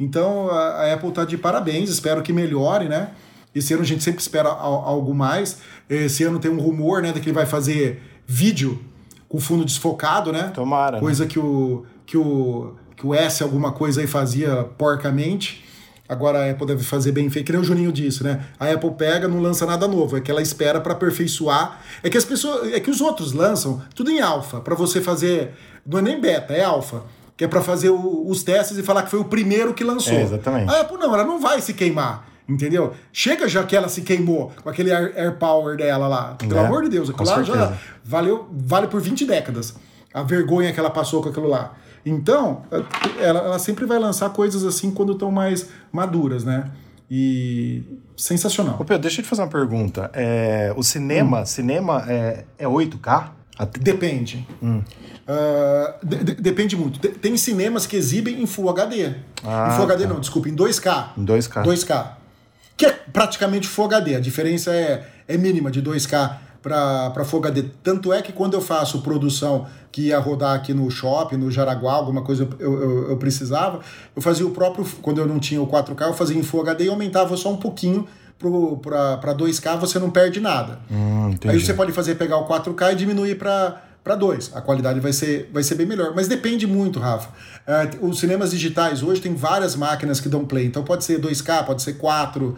Então a, Apple tá de parabéns, espero que melhore, né? Esse ano a gente sempre espera algo mais. Esse ano tem um rumor, né, de que ele vai fazer vídeo com fundo desfocado, né? Tomara. Coisa né? que o que o que o S alguma coisa aí fazia porcamente. Agora a Apple deve fazer bem feito, que nem o Juninho disse, né? A Apple pega, não lança nada novo, é que ela espera para aperfeiçoar. É que as pessoas, é que os outros lançam tudo em alfa, para você fazer, não é nem beta, é alfa, que é para fazer o, os testes e falar que foi o primeiro que lançou. É, exatamente. A Apple não, ela não vai se queimar. Entendeu? Chega já que ela se queimou com aquele air, air power dela lá. Pelo é, amor de Deus, aquilo lá já valeu, vale por 20 décadas. A vergonha que ela passou com aquilo lá. Então, ela, ela sempre vai lançar coisas assim quando estão mais maduras, né? E sensacional. Ô Pedro, deixa eu te fazer uma pergunta. É, o cinema, hum. cinema é, é 8K? Depende. Hum. Uh, de, de, depende muito. Tem cinemas que exibem em Full HD. Ah, em Full HD tá. não, desculpa, em 2K. Em 2K. 2K que é praticamente Full HD. A diferença é, é mínima de 2K para Full HD. Tanto é que quando eu faço produção que ia rodar aqui no shopping, no Jaraguá, alguma coisa eu, eu, eu precisava, eu fazia o próprio, quando eu não tinha o 4K, eu fazia em Full HD e aumentava só um pouquinho para 2K, você não perde nada. Hum, Aí você pode fazer pegar o 4K e diminuir para para 2. A qualidade vai ser, vai ser bem melhor. Mas depende muito, Rafa. Uh, os cinemas digitais hoje tem várias máquinas que dão play. Então pode ser 2K, pode ser 4,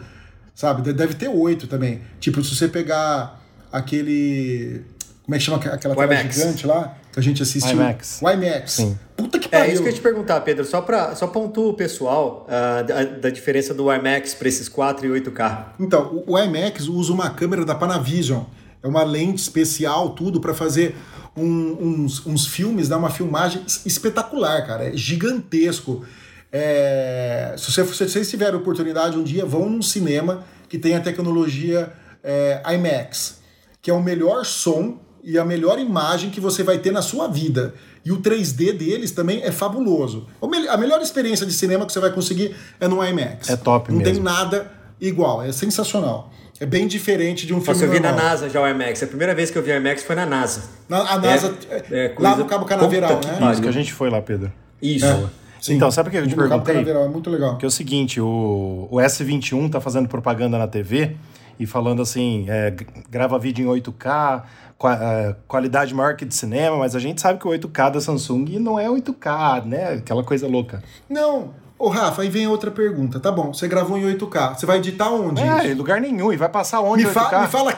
sabe? Deve ter 8 também. Tipo, se você pegar aquele. Como é que chama aquela tela IMAX. gigante lá? Que a gente assistiu. IMAX. O IMAX. Sim. Puta que pariu. É isso que eu ia te perguntar, Pedro. Só, pra, só pontua o pessoal uh, da, da, diferença do IMAX para esses 4 e 8K. Então, o, o IMAX usa uma câmera da Panavision. É uma lente especial, tudo, para fazer um, uns, uns filmes, dá uma filmagem espetacular, cara. É gigantesco. É, se, você, se vocês tiverem oportunidade um dia, vão num cinema que tem a tecnologia é, IMAX, que é o melhor som e a melhor imagem que você vai ter na sua vida. E o 3D deles também é fabuloso. A melhor experiência de cinema que você vai conseguir é no IMAX. É top Não mesmo. tem nada igual, é sensacional. É bem diferente de um filme eu vi normal. na NASA já o IMAX. A primeira vez que eu vi o IMAX foi na NASA. Na, a NASA, É- é, é coisa- lá no Cabo Canaveral, Puta né? Isso que a gente foi lá, Pedro. Isso. É. Sim. Então, sabe o que eu te No Cabo perguntei? Canaveral, é muito legal. Que é o seguinte, o, o S21 tá fazendo propaganda na TV e falando assim, é, grava vídeo em 8K, qua- é, qualidade maior que de cinema, mas a gente sabe que o 8K da Samsung não é 8K, né? Aquela coisa louca. Não, ô Rafa, aí vem outra pergunta. Tá bom, você gravou em 8K. Você vai editar onde? É, em lugar nenhum. E vai passar onde me, o fa 8K? me fala.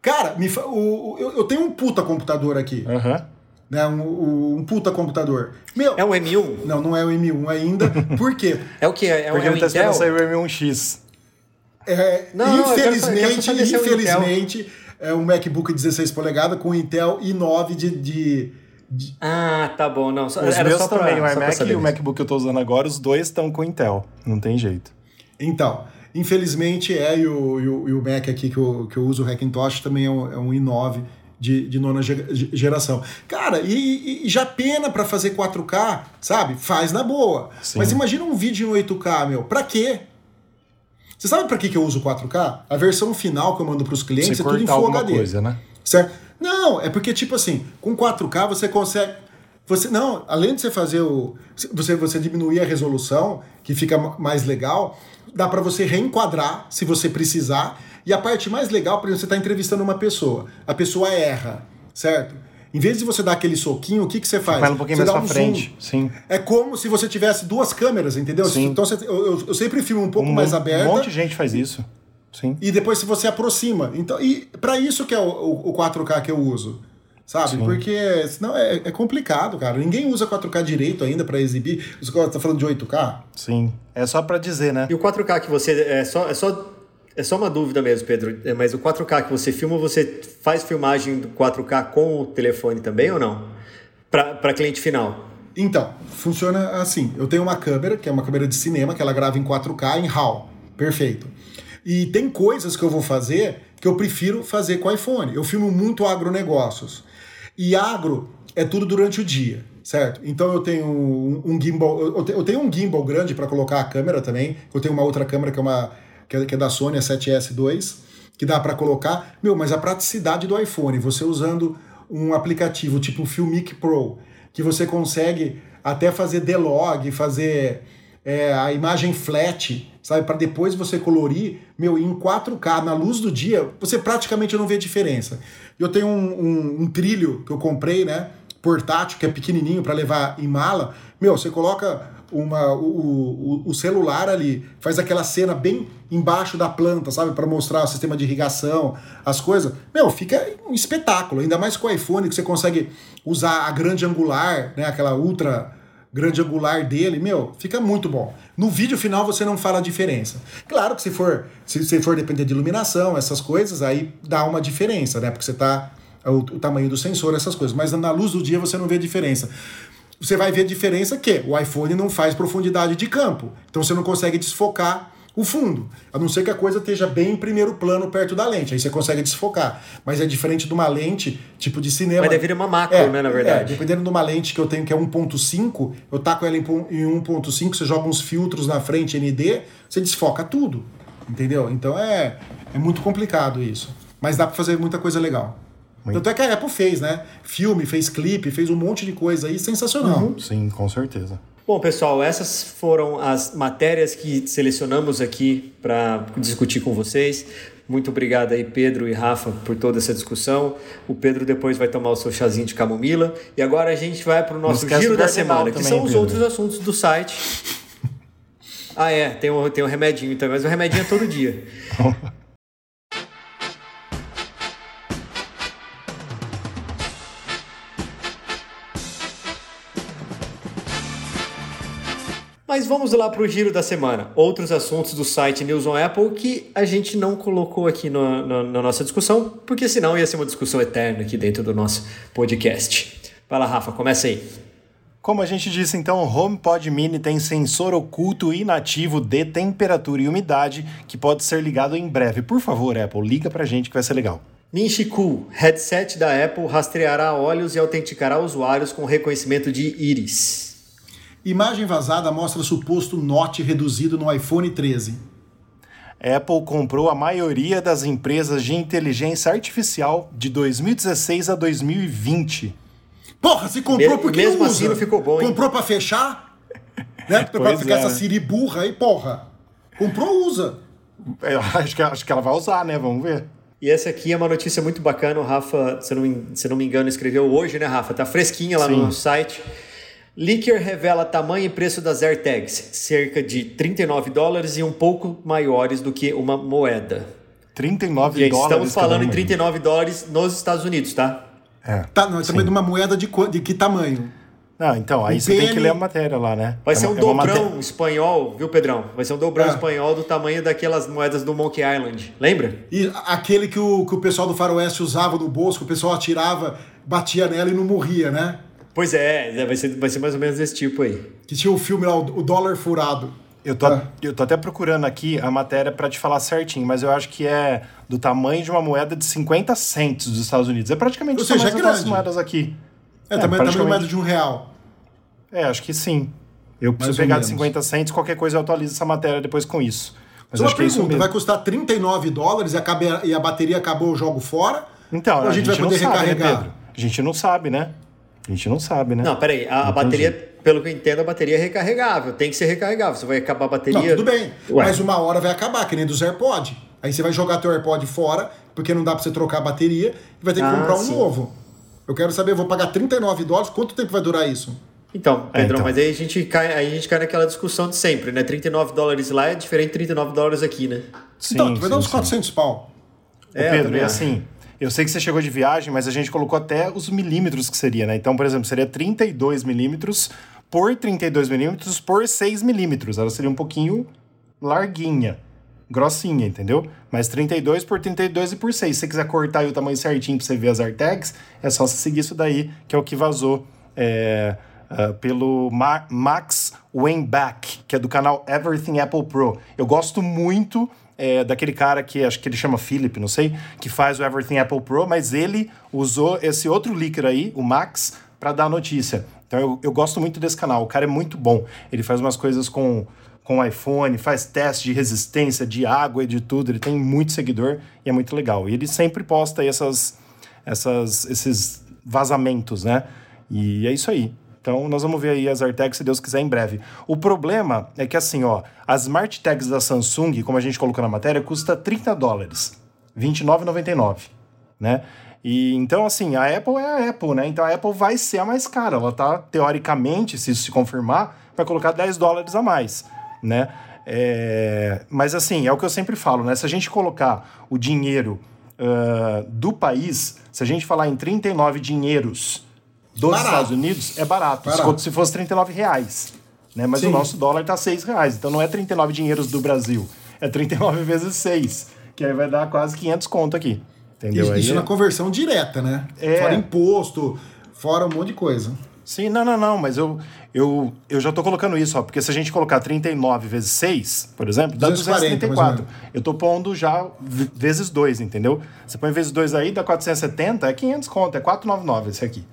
Cara, me fa o, o- eu, eu tenho um puta computador aqui. Aham. né? Um, um puta computador. Meu, É um M1? não, não é o M1 ainda. Por quê? É o que? É, um- Porque é um ele tá esperando sair o M1X. É, Não, não, eu quero só- eu quero infelizmente, se é infelizmente, é um MacBook 16 polegadas com Intel i9 de, de, de- Ah, tá bom. Não, só, Os era meus só pra, também, o iMac e o. MacBook que eu tô usando agora, os dois estão com Intel. Não tem jeito. Então, infelizmente é, e o, e o, e o Mac aqui que eu, que eu uso, o Hackintosh, também é um, é um i9 de, de nona ge- ge- geração. Cara, e, e- e já pena pra fazer 4K, sabe? Faz na boa. Sim. Mas imagina um vídeo em 8K, meu. Pra quê? Você sabe pra que, que eu uso 4K? A versão final que eu mando pros clientes Se é tudo em Full HD. coisa, né? Certo? Não, é porque, tipo assim, com 4K você consegue. Você, não, além de você fazer o. Você, você diminuir a resolução, que fica ma- mais legal, dá pra você reenquadrar se você precisar. E a parte mais legal, por exemplo, você tá entrevistando uma pessoa. A pessoa erra, certo? Em vez de você dar aquele soquinho, o que, que você faz? Vai um pouquinho você mais dá pra um frente. zoom. Sim. É como se você tivesse duas câmeras, entendeu? Sim. Então você- eu, eu- sempre filmo um pouco Um mais aberta Um monte de gente faz isso. Sim. e depois se você aproxima. Então, e para isso que é o, o, o 4K que eu uso. Sabe? Sim. Porque senão é, é complicado, cara. Ninguém usa 4K direito ainda para exibir. Você tá falando de 8K? Sim. É só pra dizer, né? E o 4K que você. É só, é só, é só uma dúvida mesmo, Pedro. É, Mas o 4K que você filma, você faz filmagem do 4K com o telefone também ou não? Para cliente final. Então, funciona assim. Eu tenho uma câmera, que é uma câmera de cinema, que ela grava em 4K em RAW. Perfeito. E tem coisas que eu vou fazer que eu prefiro fazer com iPhone. Eu filmo muito agronegócios. E agro é tudo durante o dia, certo? Então eu tenho um, um gimbal, eu eu tenho um gimbal grande para colocar a câmera também. Eu tenho uma outra câmera que é uma que é, que é da Sony, a 7S2, que dá para colocar. Meu, mas a praticidade do iPhone, você usando um aplicativo tipo Filmic Pro, que você consegue até fazer D-Log, fazer é, a imagem flat, sabe? Para depois você colorir, meu, em 4K, na luz do dia, você praticamente não vê diferença. Eu tenho um, um- um trilho que eu comprei, né? Portátil, que é pequenininho para levar em mala. Meu, você coloca uma, o, o, o celular ali, faz aquela cena bem embaixo da planta, sabe? Para mostrar o sistema de irrigação, as coisas. Meu, fica um espetáculo. Ainda mais com o iPhone, que você consegue usar a grande angular, né? Aquela ultra grande angular dele, meu, fica muito bom. No vídeo final você não fala a diferença. Claro que se for, se, se for depender de iluminação, essas coisas, aí dá uma diferença, né? Porque você tá o, o tamanho do sensor, essas coisas. Mas na luz do dia você não vê diferença. Você vai ver a diferença que o iPhone não faz profundidade de campo. Então você não consegue desfocar o fundo. A não ser que a coisa esteja bem em primeiro plano perto da lente. Aí você consegue desfocar. Mas é diferente de uma lente tipo de cinema. Mas deveria uma macro, né, na verdade. É, dependendo de uma lente que eu tenho que é 1.5, eu taco ela em pon- em 1.5, você joga uns filtros na frente ND, você desfoca tudo. Entendeu? Então é, é muito complicado isso. Mas dá pra fazer muita coisa legal. Tanto é que a Apple fez, né? Filme, fez clipe, fez um monte de coisa aí sensacional. Sim, com certeza. Bom, pessoal, essas foram as matérias que selecionamos aqui para discutir com vocês. Muito obrigado aí, Pedro e Rafa, por toda essa discussão. O Pedro depois vai tomar o seu chazinho de camomila. E agora a gente vai para o nosso giro da semana, que são os Pedro. outros assuntos do site. Ah, é, tem o, tem o remedinho também, mas o remedinho é todo dia. Mas vamos lá para o giro da semana. Outros assuntos do site News on Apple que a gente não colocou aqui no- no- na nossa discussão, porque senão ia ser uma discussão eterna aqui dentro do nosso podcast. Vai lá, Rafa, começa aí. Como a gente disse, então, o HomePod Mini tem sensor oculto inativo de temperatura e umidade que pode ser ligado em breve. Por favor, Apple, liga pra gente que vai ser legal. Ninchiku, headset da Apple rastreará olhos e autenticará usuários com reconhecimento de íris. Imagem vazada mostra suposto note reduzido no iPhone 13. Apple comprou a maioria das empresas de inteligência artificial de 2016 a 2020. Porra, se comprou Me- porque mesmo não assim usa. não ficou bom, hein? Comprou pra fechar? Né? Pra ficar é, essa? Siri burra aí, porra. Comprou, usa. Eu acho que, acho que ela vai usar, né? Vamos ver. E essa aqui é uma notícia muito bacana. O Rafa, se não me, se não me engano, escreveu hoje, né, Rafa? Tá fresquinha lá Sim. no site. Leaker revela tamanho e preço das AirTags, cerca de 39 dólares e um pouco maiores do que uma moeda. 39 Gente, dólares. estamos falando em uma. 39 dólares nos Estados Unidos, tá? É. Tá, não, é tamanho de uma moeda de, de que tamanho? Não, então, aí O você tem que ler a matéria lá, né? Vai É ser um é dobrão matéria- espanhol, viu, Pedrão? Vai ser um dobrão Ah. espanhol do tamanho daquelas moedas do Monkey Island. Lembra? E aquele que o, que o pessoal do faroeste usava no bolso, que o pessoal atirava, batia nela e não morria, né? Pois é, é, vai ser, vai ser mais ou menos desse tipo aí. Que tinha o filme lá, o, Dólar Furado. Eu tô, Ah. eu tô até procurando aqui a matéria pra te falar certinho, mas eu acho que é do tamanho de uma moeda de 50 cents dos Estados Unidos. É praticamente Ou o seja, tamanho é das moedas aqui. É, tamanho, tamanho praticamente. moeda de um real. É, acho que sim. Eu preciso ou pegar de menos. 50 cents, qualquer coisa eu atualizo essa matéria depois com isso. Mas Só uma acho que é isso pergunta, mesmo. vai custar 39 dólares e, acabe- e a bateria acabou o jogo fora? Então, Ou a gente vai poder não sabe, né, recarregar? Pedro? A gente não sabe, né? A gente não sabe, né? Não, peraí, a, a bateria, pelo que eu entendo, a bateria é recarregável. Tem que ser recarregável. Você vai acabar a bateria. Não, tudo bem. Ué. Mas uma hora vai acabar, que nem dos AirPods. Aí você vai jogar teu AirPod fora, porque não dá pra você trocar a bateria, e vai ter que Ah, comprar um sim. novo. Eu quero saber, eu vou pagar 39 dólares, quanto tempo vai durar isso? Então, É, Pedrão, então. mas aí a gente cai, aí a gente cai naquela discussão de sempre, né? 39 dólares lá é diferente de 39 dólares aqui, né? Sim, então, tu vai dar sim, uns sim. 400 pau. Ô, É, eu Pedro, e acho. assim, eu sei que você chegou de viagem, mas a gente colocou até os milímetros que seria, né? Então, por exemplo, seria 32 milímetros por 32 milímetros por 6 milímetros. Ela seria um pouquinho larguinha, grossinha, entendeu? Mas 32 por 32 e por 6. Se você quiser cortar o tamanho certinho pra você ver as AirTags, é só você seguir isso daí, que é o que vazou é, ah, pelo Ma- Max Weinbach, que é do canal Everything Apple Pro. Eu gosto muito é, daquele cara que acho que ele chama Philip, não sei, que faz o Everything Apple Pro, mas ele usou esse outro leaker aí, o Max, para dar a notícia. Então eu, eu gosto muito desse canal, o cara é muito bom. Ele faz umas coisas com com iPhone, faz teste de resistência, de água e de tudo. Ele tem muito seguidor e é muito legal. E ele sempre posta aí essas, essas, esses vazamentos, né? E é isso aí. Então nós vamos ver aí as AirTags, se Deus quiser, em breve. O problema é que assim, ó, as Smart Tags da Samsung, como a gente colocou na matéria, custa 30 dólares, R$ 29,99, né? E então, assim, a Apple é a Apple, né? Então a Apple vai ser a mais cara. Ela tá, teoricamente, se isso se confirmar, vai colocar 10 dólares a mais, né? É, Mas assim, é o que eu sempre falo, né? Se a gente colocar o dinheiro ah, do país, se a gente falar em 39 dinheiros dos Barato. Estados Unidos, é barato. Barato. Se, se fosse 39 reais, né? Mas Sim. o nosso dólar tá 6 reais. Então não é 39 dinheiros do Brasil. É 39 vezes 6. Que aí vai dar quase 500 conto aqui. Entendeu? Isso, isso é- na conversão direta, né? É. Fora imposto, fora um monte de coisa. Sim, não, não, não, mas eu, eu, eu já tô colocando isso, ó, porque se a gente colocar 39 vezes 6, por exemplo, dá 240, 234. mais Eu tô pondo já vezes 2, entendeu? Você põe vezes 2 aí, dá 470, é 500 conto, é 499 esse aqui.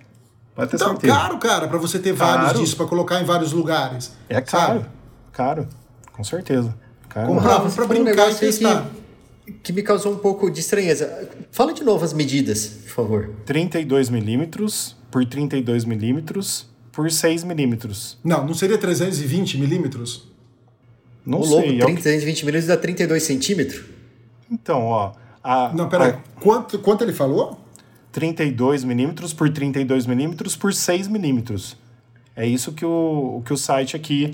Pode ter Então, certeza. caro, cara, pra você ter Caro. vários disso, pra colocar em vários lugares. É caro, sabe? caro, com certeza. Caro. Pra você falou um brincar e testar. que, que me causou um pouco de estranheza. Fala de novo as medidas, por favor. 32 milímetros por 32 milímetros por 6 milímetros. Não, não seria 320 milímetros? Não o sei. louco, é o que- 320 milímetros dá 32 centímetros? Então, ó. A, Não, peraí. a- Quanto, quanto ele falou? 32 milímetros por 32 milímetros por 6 milímetros. É isso que o, que o site aqui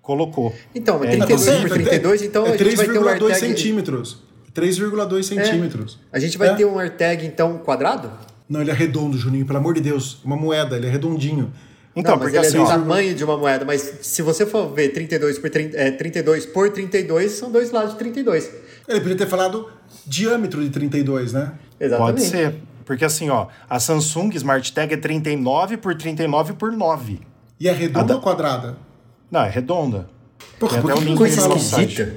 colocou. Então, É, 32 inclusive, por 32, então é a gente vai ter um 3,2 AirTag... centímetros. 3,2 centímetros. A gente vai É. ter um AirTag, então, quadrado? Não, ele é redondo, Juninho, pelo amor de Deus. Uma moeda, ele é redondinho. Então, não, mas porque ele assim, é do ó, tamanho de uma moeda, mas se você for ver 32 por, 30, é, 32 por 32, são dois lados de 32. Ele podia ter falado diâmetro de 32, né? Exatamente. pode ser. Porque assim, ó, a Samsung Smart Tag é 39 por 39 por 9. E é redonda Ah, ou quadrada? Não, é redonda. Porra, por até que, Coisa esquisita.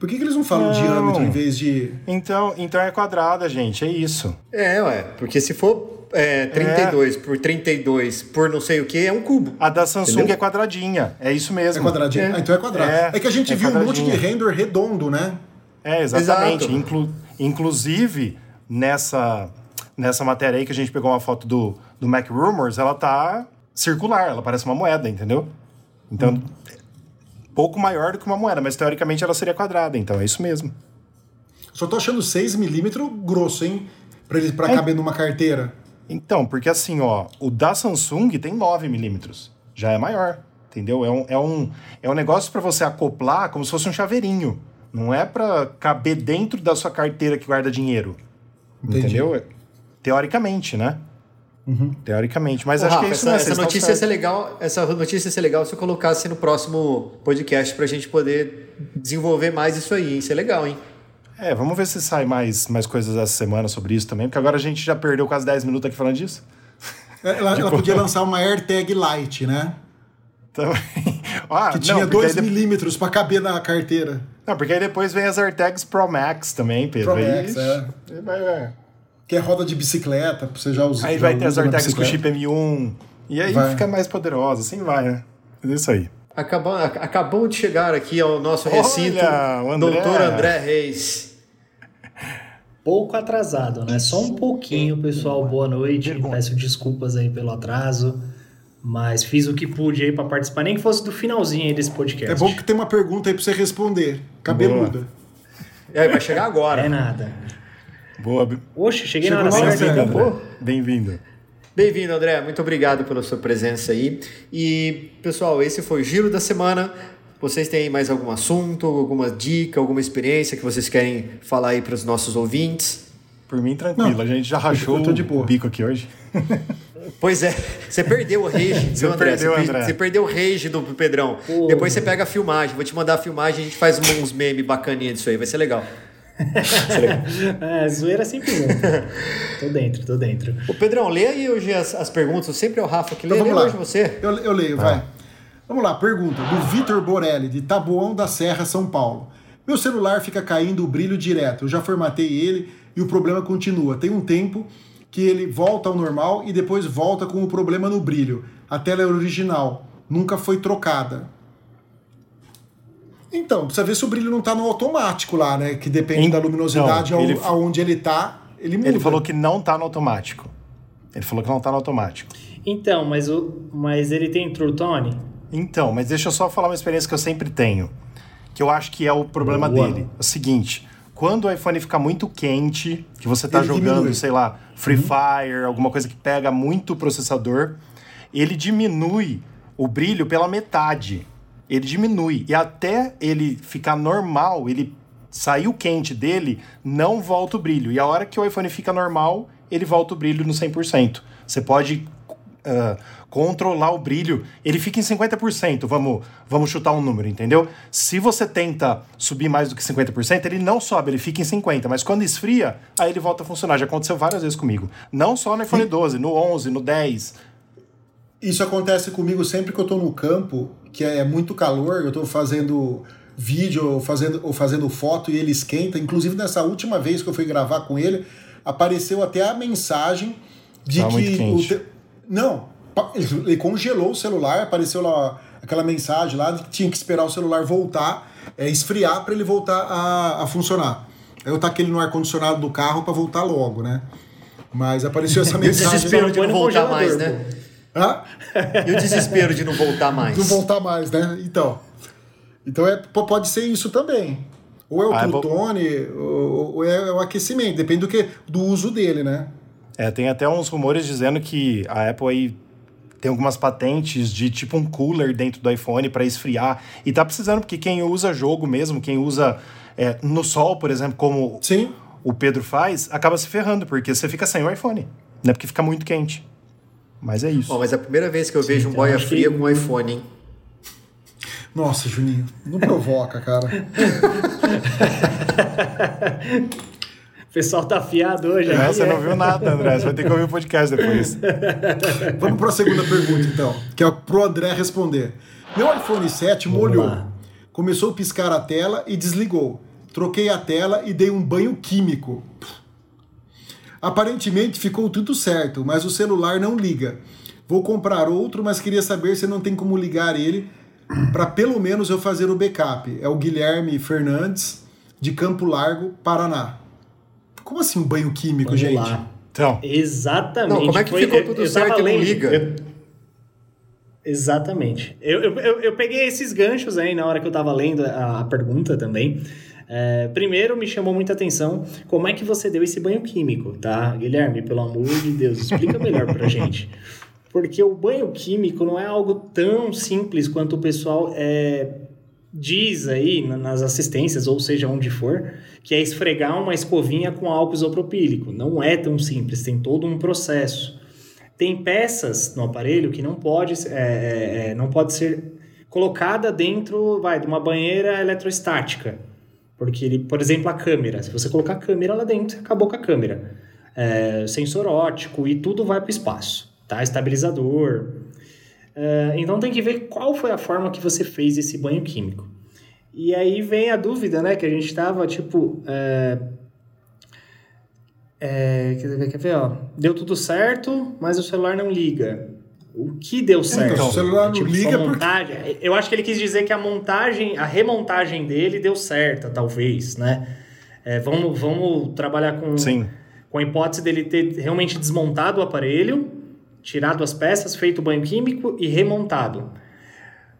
por que, que eles não falam Não. diâmetro em vez de. Então, então é quadrada, gente, é isso. É, ué, porque se for é, 32 por 32 por não sei o que, é um cubo. A da Samsung Entendeu? é quadradinha, é isso É mesmo. quadradinho? É. Ah, então é quadrado. É, É, que a gente é viu um monte de quadradinha. render redondo, né? É, exatamente. Inclu- inclusive, nessa, nessa matéria aí que a gente pegou uma foto do, do Mac Rumors, ela tá circular, ela parece uma moeda, entendeu? Então, pouco maior do que uma moeda, mas teoricamente ela seria quadrada, então é isso mesmo. Só tô achando 6 milímetros grosso, hein? Pra, ele, pra É. caber numa carteira. Então, porque assim, ó, o da Samsung tem 9 milímetros, já é maior, entendeu? É um, é um, é um negócio para você acoplar como se fosse um chaveirinho. Não é para caber dentro da sua carteira que guarda dinheiro. Entendi. Entendeu? Teoricamente, né? Uhum. Teoricamente, mas Ô, acho Rafa, que é isso essa, mesmo. essa notícia ia ser legal. Essa notícia ia ser legal se eu colocasse no próximo podcast pra gente poder desenvolver mais isso aí. Isso é legal, hein? É, vamos ver se sai mais, mais coisas essa semana sobre isso também, porque agora a gente já perdeu quase 10 minutos aqui falando disso. Ela, ela podia lançar uma AirTag Lite, né? Então, ah, Que tinha porque 2 aí de- milímetros pra caber na carteira. Não, porque aí depois vem as AirTags Pro Max também, Pedro. Pro Max, é. é. Que é roda de bicicleta, pra você já usar. Aí já vai ter as usa AirTags com chip M1. E aí Vai. fica mais poderosa, assim vai, né? É isso aí. Acabam, de chegar aqui ao nosso Olha, recinto, o André. doutor André Reis. Pouco atrasado, né? Só um pouquinho, pessoal. Boa noite. Peço desculpas aí pelo atraso. Mas fiz o que pude aí pra participar, nem que fosse do finalzinho aí desse podcast. É bom que tem uma pergunta aí pra você responder. Cabeluda. É, vai chegar agora. É nada. Boa. Oxe, cheguei Chegou na hora certa. André. Bem-vindo. Bem-vindo, André. Muito obrigado pela sua presença aí. E, pessoal, esse foi o Giro da Semana. Vocês têm mais algum assunto, alguma dica, alguma experiência que vocês querem falar aí para os nossos ouvintes? Por mim, tranquilo. Não, a gente já rachou eu tô de o boa. bico aqui hoje. Pois é, você perdeu o rage, Você viu, André? perdeu, você, André. você perdeu o rage do Pedrão. Pô. Depois você pega a filmagem. Vou te mandar a filmagem e a gente faz uns memes bacaninhos disso aí. Vai ser legal. É, zoeira sempre bom. tô dentro, tô dentro. Ô, Pedrão, lê aí hoje as, as perguntas. Sempre é o Rafa que lê. Então lê vamos lá. hoje você. Eu, eu leio, vai. Vamos lá, pergunta. Do Vitor Borelli, de Taboão da Serra, São Paulo. Meu celular fica caindo o brilho direto. Eu já formatei ele e o problema continua. Tem um tempo que ele volta ao normal e depois volta com o problema no brilho. A tela é original, nunca foi trocada. Então, precisa ver se o brilho não está no automático lá, né? Que depende Em- da luminosidade não, ao- ele- aonde ele tá, ele muda. Ele falou que não tá no automático. Ele falou que não tá no automático. Então, mas, o, mas ele tem True Tone? Então, mas deixa eu só falar uma experiência que eu sempre tenho. Que eu acho que é o problema Boa. dele. É o seguinte, quando o iPhone fica muito quente, que você tá Ele jogando, diminui. sei lá, Free Fire, alguma coisa que pega muito o processador, ele diminui o brilho pela metade. Ele diminui. E até ele ficar normal, ele sair o quente dele, não volta o brilho. E a hora que o iPhone fica normal, ele volta o brilho no 100%. Você pode ah, controlar o brilho, ele fica em 50%, vamos, vamos chutar um número, entendeu? Se você tenta subir mais do que 50%, ele não sobe, ele fica em 50%, mas quando esfria, aí ele volta a funcionar. Já aconteceu várias vezes comigo. Não só no iPhone 12, no 11, no 10. Isso acontece comigo sempre que eu tô no campo, que é muito calor, eu tô fazendo vídeo ou fazendo, ou fazendo foto e ele esquenta. Inclusive, nessa última vez que eu fui gravar com ele, apareceu até a mensagem de Tava que. muito quente. o te- Não, ele congelou o celular, apareceu lá aquela mensagem lá de que tinha que esperar o celular voltar, é, esfriar para ele voltar a, a funcionar. Aí eu taquei ele no ar-condicionado do carro para voltar logo, né? Mas apareceu essa mensagem. desespero de não voltar mais, né? Hã? E o desespero de não voltar mais. não voltar mais, né? Então. Então é, pode ser isso também. Ou é o Ah, é. Tone, ou, ou é o aquecimento, depende do, que, do uso dele, né? É, tem até uns rumores dizendo que a Apple aí tem algumas patentes de tipo um cooler dentro do iPhone para esfriar. E tá precisando, porque quem usa jogo mesmo, quem usa é, no sol, por exemplo, como Sim. o Pedro faz, acaba se ferrando, porque você fica sem o iPhone. Né? Porque fica muito quente. Mas é isso. Bom, mas é a primeira vez que eu vejo um boia fria que- com um iPhone, hein? Nossa, Juninho, não provoca, cara. O pessoal tá afiado hoje É, aqui. você é. não viu nada, André. Você vai ter que ouvir o podcast depois. Vamos para a segunda pergunta, então, que é pro André responder. Meu iPhone 7 molhou. lá. Começou a piscar a tela e desligou. Troquei a tela e dei um banho químico. Aparentemente ficou tudo certo, mas o celular não liga. Vou comprar outro, mas queria saber se não tem como ligar ele para pelo menos eu fazer o backup. É o Guilherme Fernandes, de Campo Largo, Paraná. Como assim um banho químico, Vamos gente? lá. Então, Exatamente. Não, como é que ficou tudo tava certo e não liga? eu- Exatamente. Eu, eu, eu, eu peguei esses ganchos aí na hora que eu tava lendo a, a pergunta também. É, primeiro, me chamou muita atenção como é que você deu esse banho químico, tá? Guilherme, pelo amor de Deus, explica melhor pra gente. Porque o banho químico não é algo tão simples quanto o pessoal é, diz aí na- nas assistências, ou seja, onde for, que é esfregar uma escovinha com álcool isopropílico. Não é tão simples, tem todo um processo. tem peças no aparelho que não pode, é, é, é, não pode ser colocada dentro vai, de uma banheira eletrostática. Porque, ele, por exemplo, a câmera. Se você colocar a câmera lá dentro, acabou com a câmera. É, sensor ótico e tudo vai para o espaço. Tá? Estabilizador. É, então tem que ver qual foi a forma que você fez esse banho químico. E aí vem a dúvida, né? Que a gente estava tipo. É, é, quer ver, ó. Deu tudo certo, mas o celular não liga. O que deu certo? Então, o celular não Tipo, liga a porque. montagem, Eu acho que ele quis dizer que a montagem, a remontagem dele deu certa, talvez, né? É, vamos, vamos trabalhar com, Sim. com a hipótese dele ter realmente desmontado o aparelho, tirado as peças, feito o banho químico e remontado.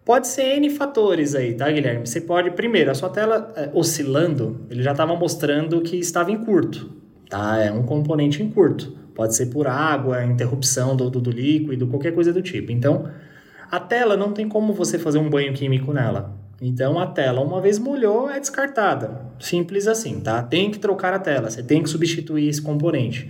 Pode ser N fatores aí, tá, Guilherme? Você pode, primeiro, a sua tela é, oscilando, ele já estava mostrando que estava em curto, tá? É um componente em curto. Pode ser por água, interrupção do, do, do líquido, qualquer coisa do tipo. Então, a tela não tem como você fazer um banho químico nela. Então, a tela, uma vez molhou, é descartada. Simples assim, tá? Tem que trocar a tela, você tem que substituir esse componente.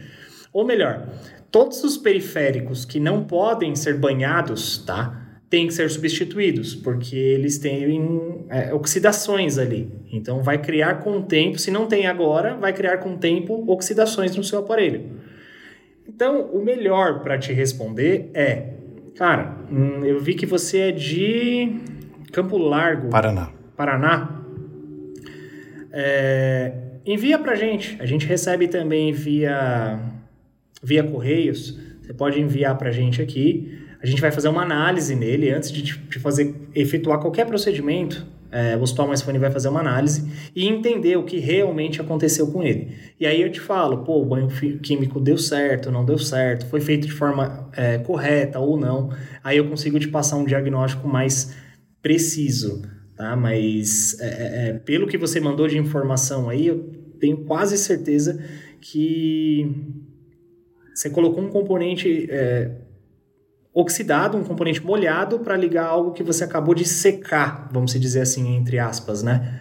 Ou melhor, todos os periféricos que não podem ser banhados, tá? Tem que ser substituídos, porque eles têm é, oxidações ali. Então, vai criar com o tempo, se não tem agora, vai criar com o tempo oxidações no seu aparelho. Então, o melhor para te responder é, cara, hum, eu vi que você é de Campo Largo, Paraná. Paraná. É, envia pra gente. A gente recebe também via, via correios. Você pode enviar pra gente aqui. A gente vai fazer uma análise nele antes de, de fazer efetuar qualquer procedimento. É, o Hospital Mais Fone vai fazer uma análise e entender o que realmente aconteceu com ele. E aí eu te falo, pô, o banho químico deu certo, não deu certo, foi feito de forma é, correta ou não. Aí eu consigo te passar um diagnóstico mais preciso, tá? Mas é, é, é, pelo que você mandou de informação aí, eu tenho quase certeza que você colocou um componente é, oxidado, um componente molhado para ligar algo que você acabou de secar, vamos dizer assim, entre aspas, né?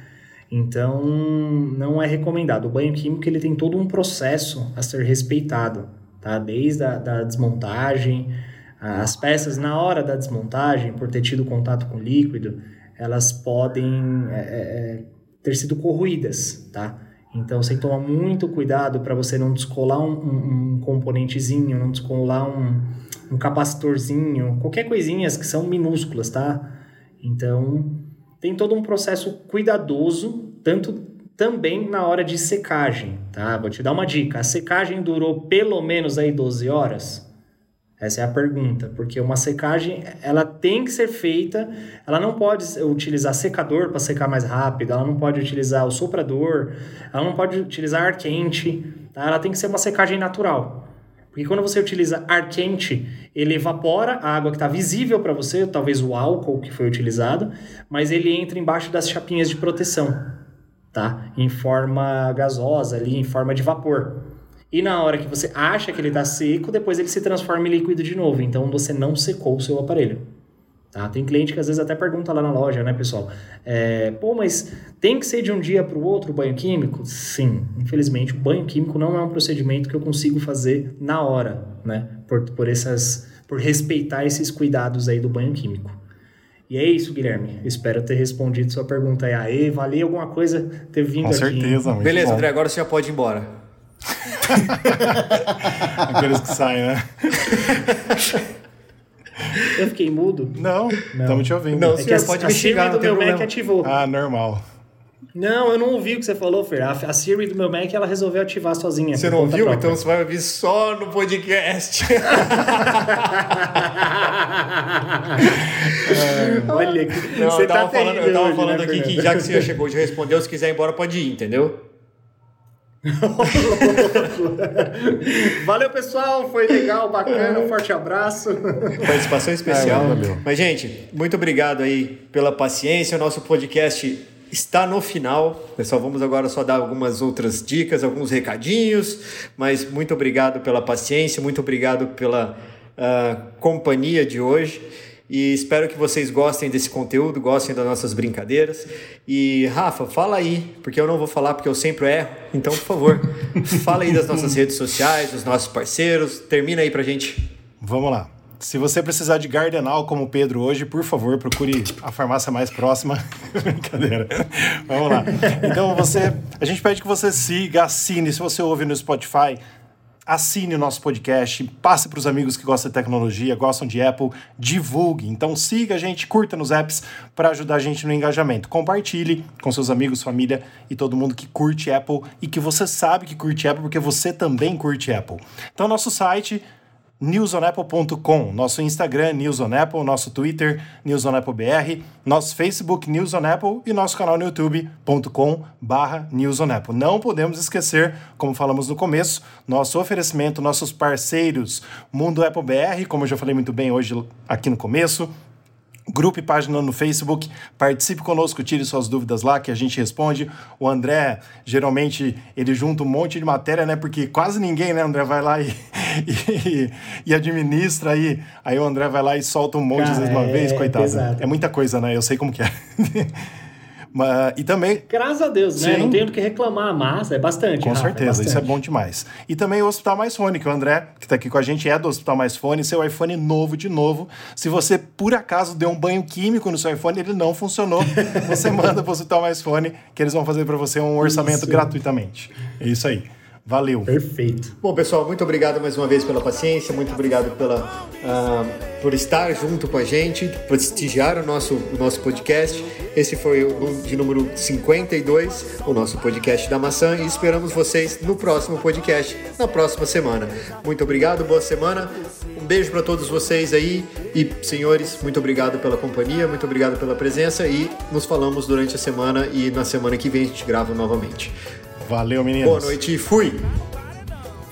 Então, não é recomendado. O banho químico ele tem todo um processo a ser respeitado, tá? Desde a da desmontagem, as peças na hora da desmontagem, por ter tido contato com líquido, elas podem é, é, ter sido corroídas, tá? Então você tem que tomar muito cuidado para você não descolar um, um, um, componentezinho, não descolar um, um capacitorzinho, qualquer coisinhas que são minúsculas, tá? Então tem todo um processo cuidadoso, tanto também na hora de secagem, tá? Vou te dar uma dica. A secagem durou pelo menos aí 12 horas. Essa é a pergunta, porque uma secagem, ela tem que ser feita, ela não pode utilizar secador para secar mais rápido, ela não pode utilizar o soprador, ela não pode utilizar ar quente, tá? ela tem que ser uma secagem natural. Porque quando você utiliza ar quente, ele evapora a água que está visível para você, talvez o álcool que foi utilizado, mas ele entra embaixo das chapinhas de proteção, tá? Em forma gasosa ali, em forma de vapor. E na hora que você acha que ele está seco, depois ele se transforma em líquido de novo. Então você não secou o seu aparelho. Tá? Tem cliente que às vezes até pergunta lá na loja, né, pessoal? É, Pô, mas tem que ser de um dia para o outro o banho químico? Sim, infelizmente o banho químico não é um procedimento que eu consigo fazer na hora, né? Por, por, essas, por respeitar esses cuidados aí do banho químico. E é isso, Guilherme. Espero ter respondido sua pergunta aí. Aê, valeu alguma coisa ter vindo Com aqui. certeza, muito Beleza, bom. André, agora você já pode ir embora. Aqueles que saem, né? Eu fiquei mudo. Não, estamos te ouvindo. Não, É senhor, a, pode a me Siri do meu Mac problema. ativou. Ah, normal. Não, eu não ouvi o que você falou, Fer. A, a Siri do meu Mac, ela resolveu ativar sozinha. Você não ouviu? própria. Então você vai ouvir só no podcast. Olha que Não, você eu tava tá falando, eu tava hoje, falando né, aqui que já que você já chegou, já respondeu, se quiser ir embora, pode ir, entendeu? Valeu, pessoal. Foi legal, bacana. Um forte abraço. Participação especial. É, valeu. Mas, gente, muito obrigado aí pela paciência. O nosso podcast está no final. Pessoal, vamos agora só dar algumas outras dicas, alguns recadinhos. Mas muito obrigado pela paciência, muito obrigado pela ah, companhia de hoje. E espero que vocês gostem desse conteúdo, gostem das nossas brincadeiras. E Rafa, fala aí, porque eu não vou falar porque eu sempre erro. Então, por favor, fala aí das nossas redes sociais, dos nossos parceiros. Termina aí pra gente. Vamos lá. Se você precisar de Gardenal como o Pedro hoje, por favor, procure a farmácia mais próxima. Brincadeira. Vamos lá. Então você, a gente pede que você siga, assine. Se você ouve no Spotify, assine o nosso podcast, passe para os amigos que gostam de tecnologia, gostam de Apple, divulgue. Então siga a gente, curta nos apps para ajudar a gente no engajamento. Compartilhe com seus amigos, família e todo mundo que curte Apple e que você sabe que curte Apple porque você também curte Apple. Então nosso site newsonapple.com, nosso Instagram News nosso Twitter News on Apple BR, nosso Facebook News e nosso canal no youtube.com barra News. Não podemos esquecer, como falamos no começo, nosso oferecimento, nossos parceiros Mundo Apple BR, como eu já falei muito bem hoje aqui no começo, grupo e página no Facebook. Participe conosco, tire suas dúvidas lá que a gente responde. O André, geralmente, ele junta um monte de matéria, né? Porque quase ninguém, né, André, vai lá e, e, e administra aí. Aí o André vai lá e solta um monte Cara, de uma é, vez, coitado. É, é muita coisa, né? Eu sei como que é. Mas, e também. Graças a Deus, né? Sim. Não tenho do que reclamar, mas é bastante. Com Rafa, certeza, é bastante. isso é bom demais. E também o Hospital Mais Fone, que o André, que está aqui com a gente, é do Hospital Mais Fone, seu iPhone novo de novo. Se você, por acaso, deu um banho químico no seu iPhone ele não funcionou, você manda para o Hospital Mais Fone, que eles vão fazer para você um orçamento isso. gratuitamente. É isso aí. Valeu. Perfeito. Bom, pessoal, muito obrigado mais uma vez pela paciência, muito obrigado pela, uh, por estar junto com a gente, prestigiar o nosso, o nosso podcast. Esse foi o de número 52, o nosso podcast da maçã, e esperamos vocês no próximo podcast, na próxima semana. Muito obrigado, boa semana. Um beijo para todos vocês aí e senhores, muito obrigado pela companhia, muito obrigado pela presença e nos falamos durante a semana e na semana que vem a gente grava novamente. Valeu, meninos. Boa noite e fui.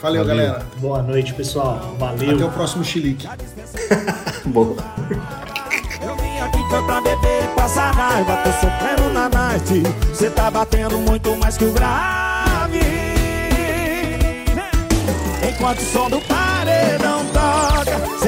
Valeu, Valeu, galera. Boa noite, pessoal. Valeu. Até o próximo chilique. Boa. Eu vim aqui foi pra beber e passar raiva. Tô sofrendo na night. Cê tá batendo muito mais que o grave. Enquanto o som do paredão toca.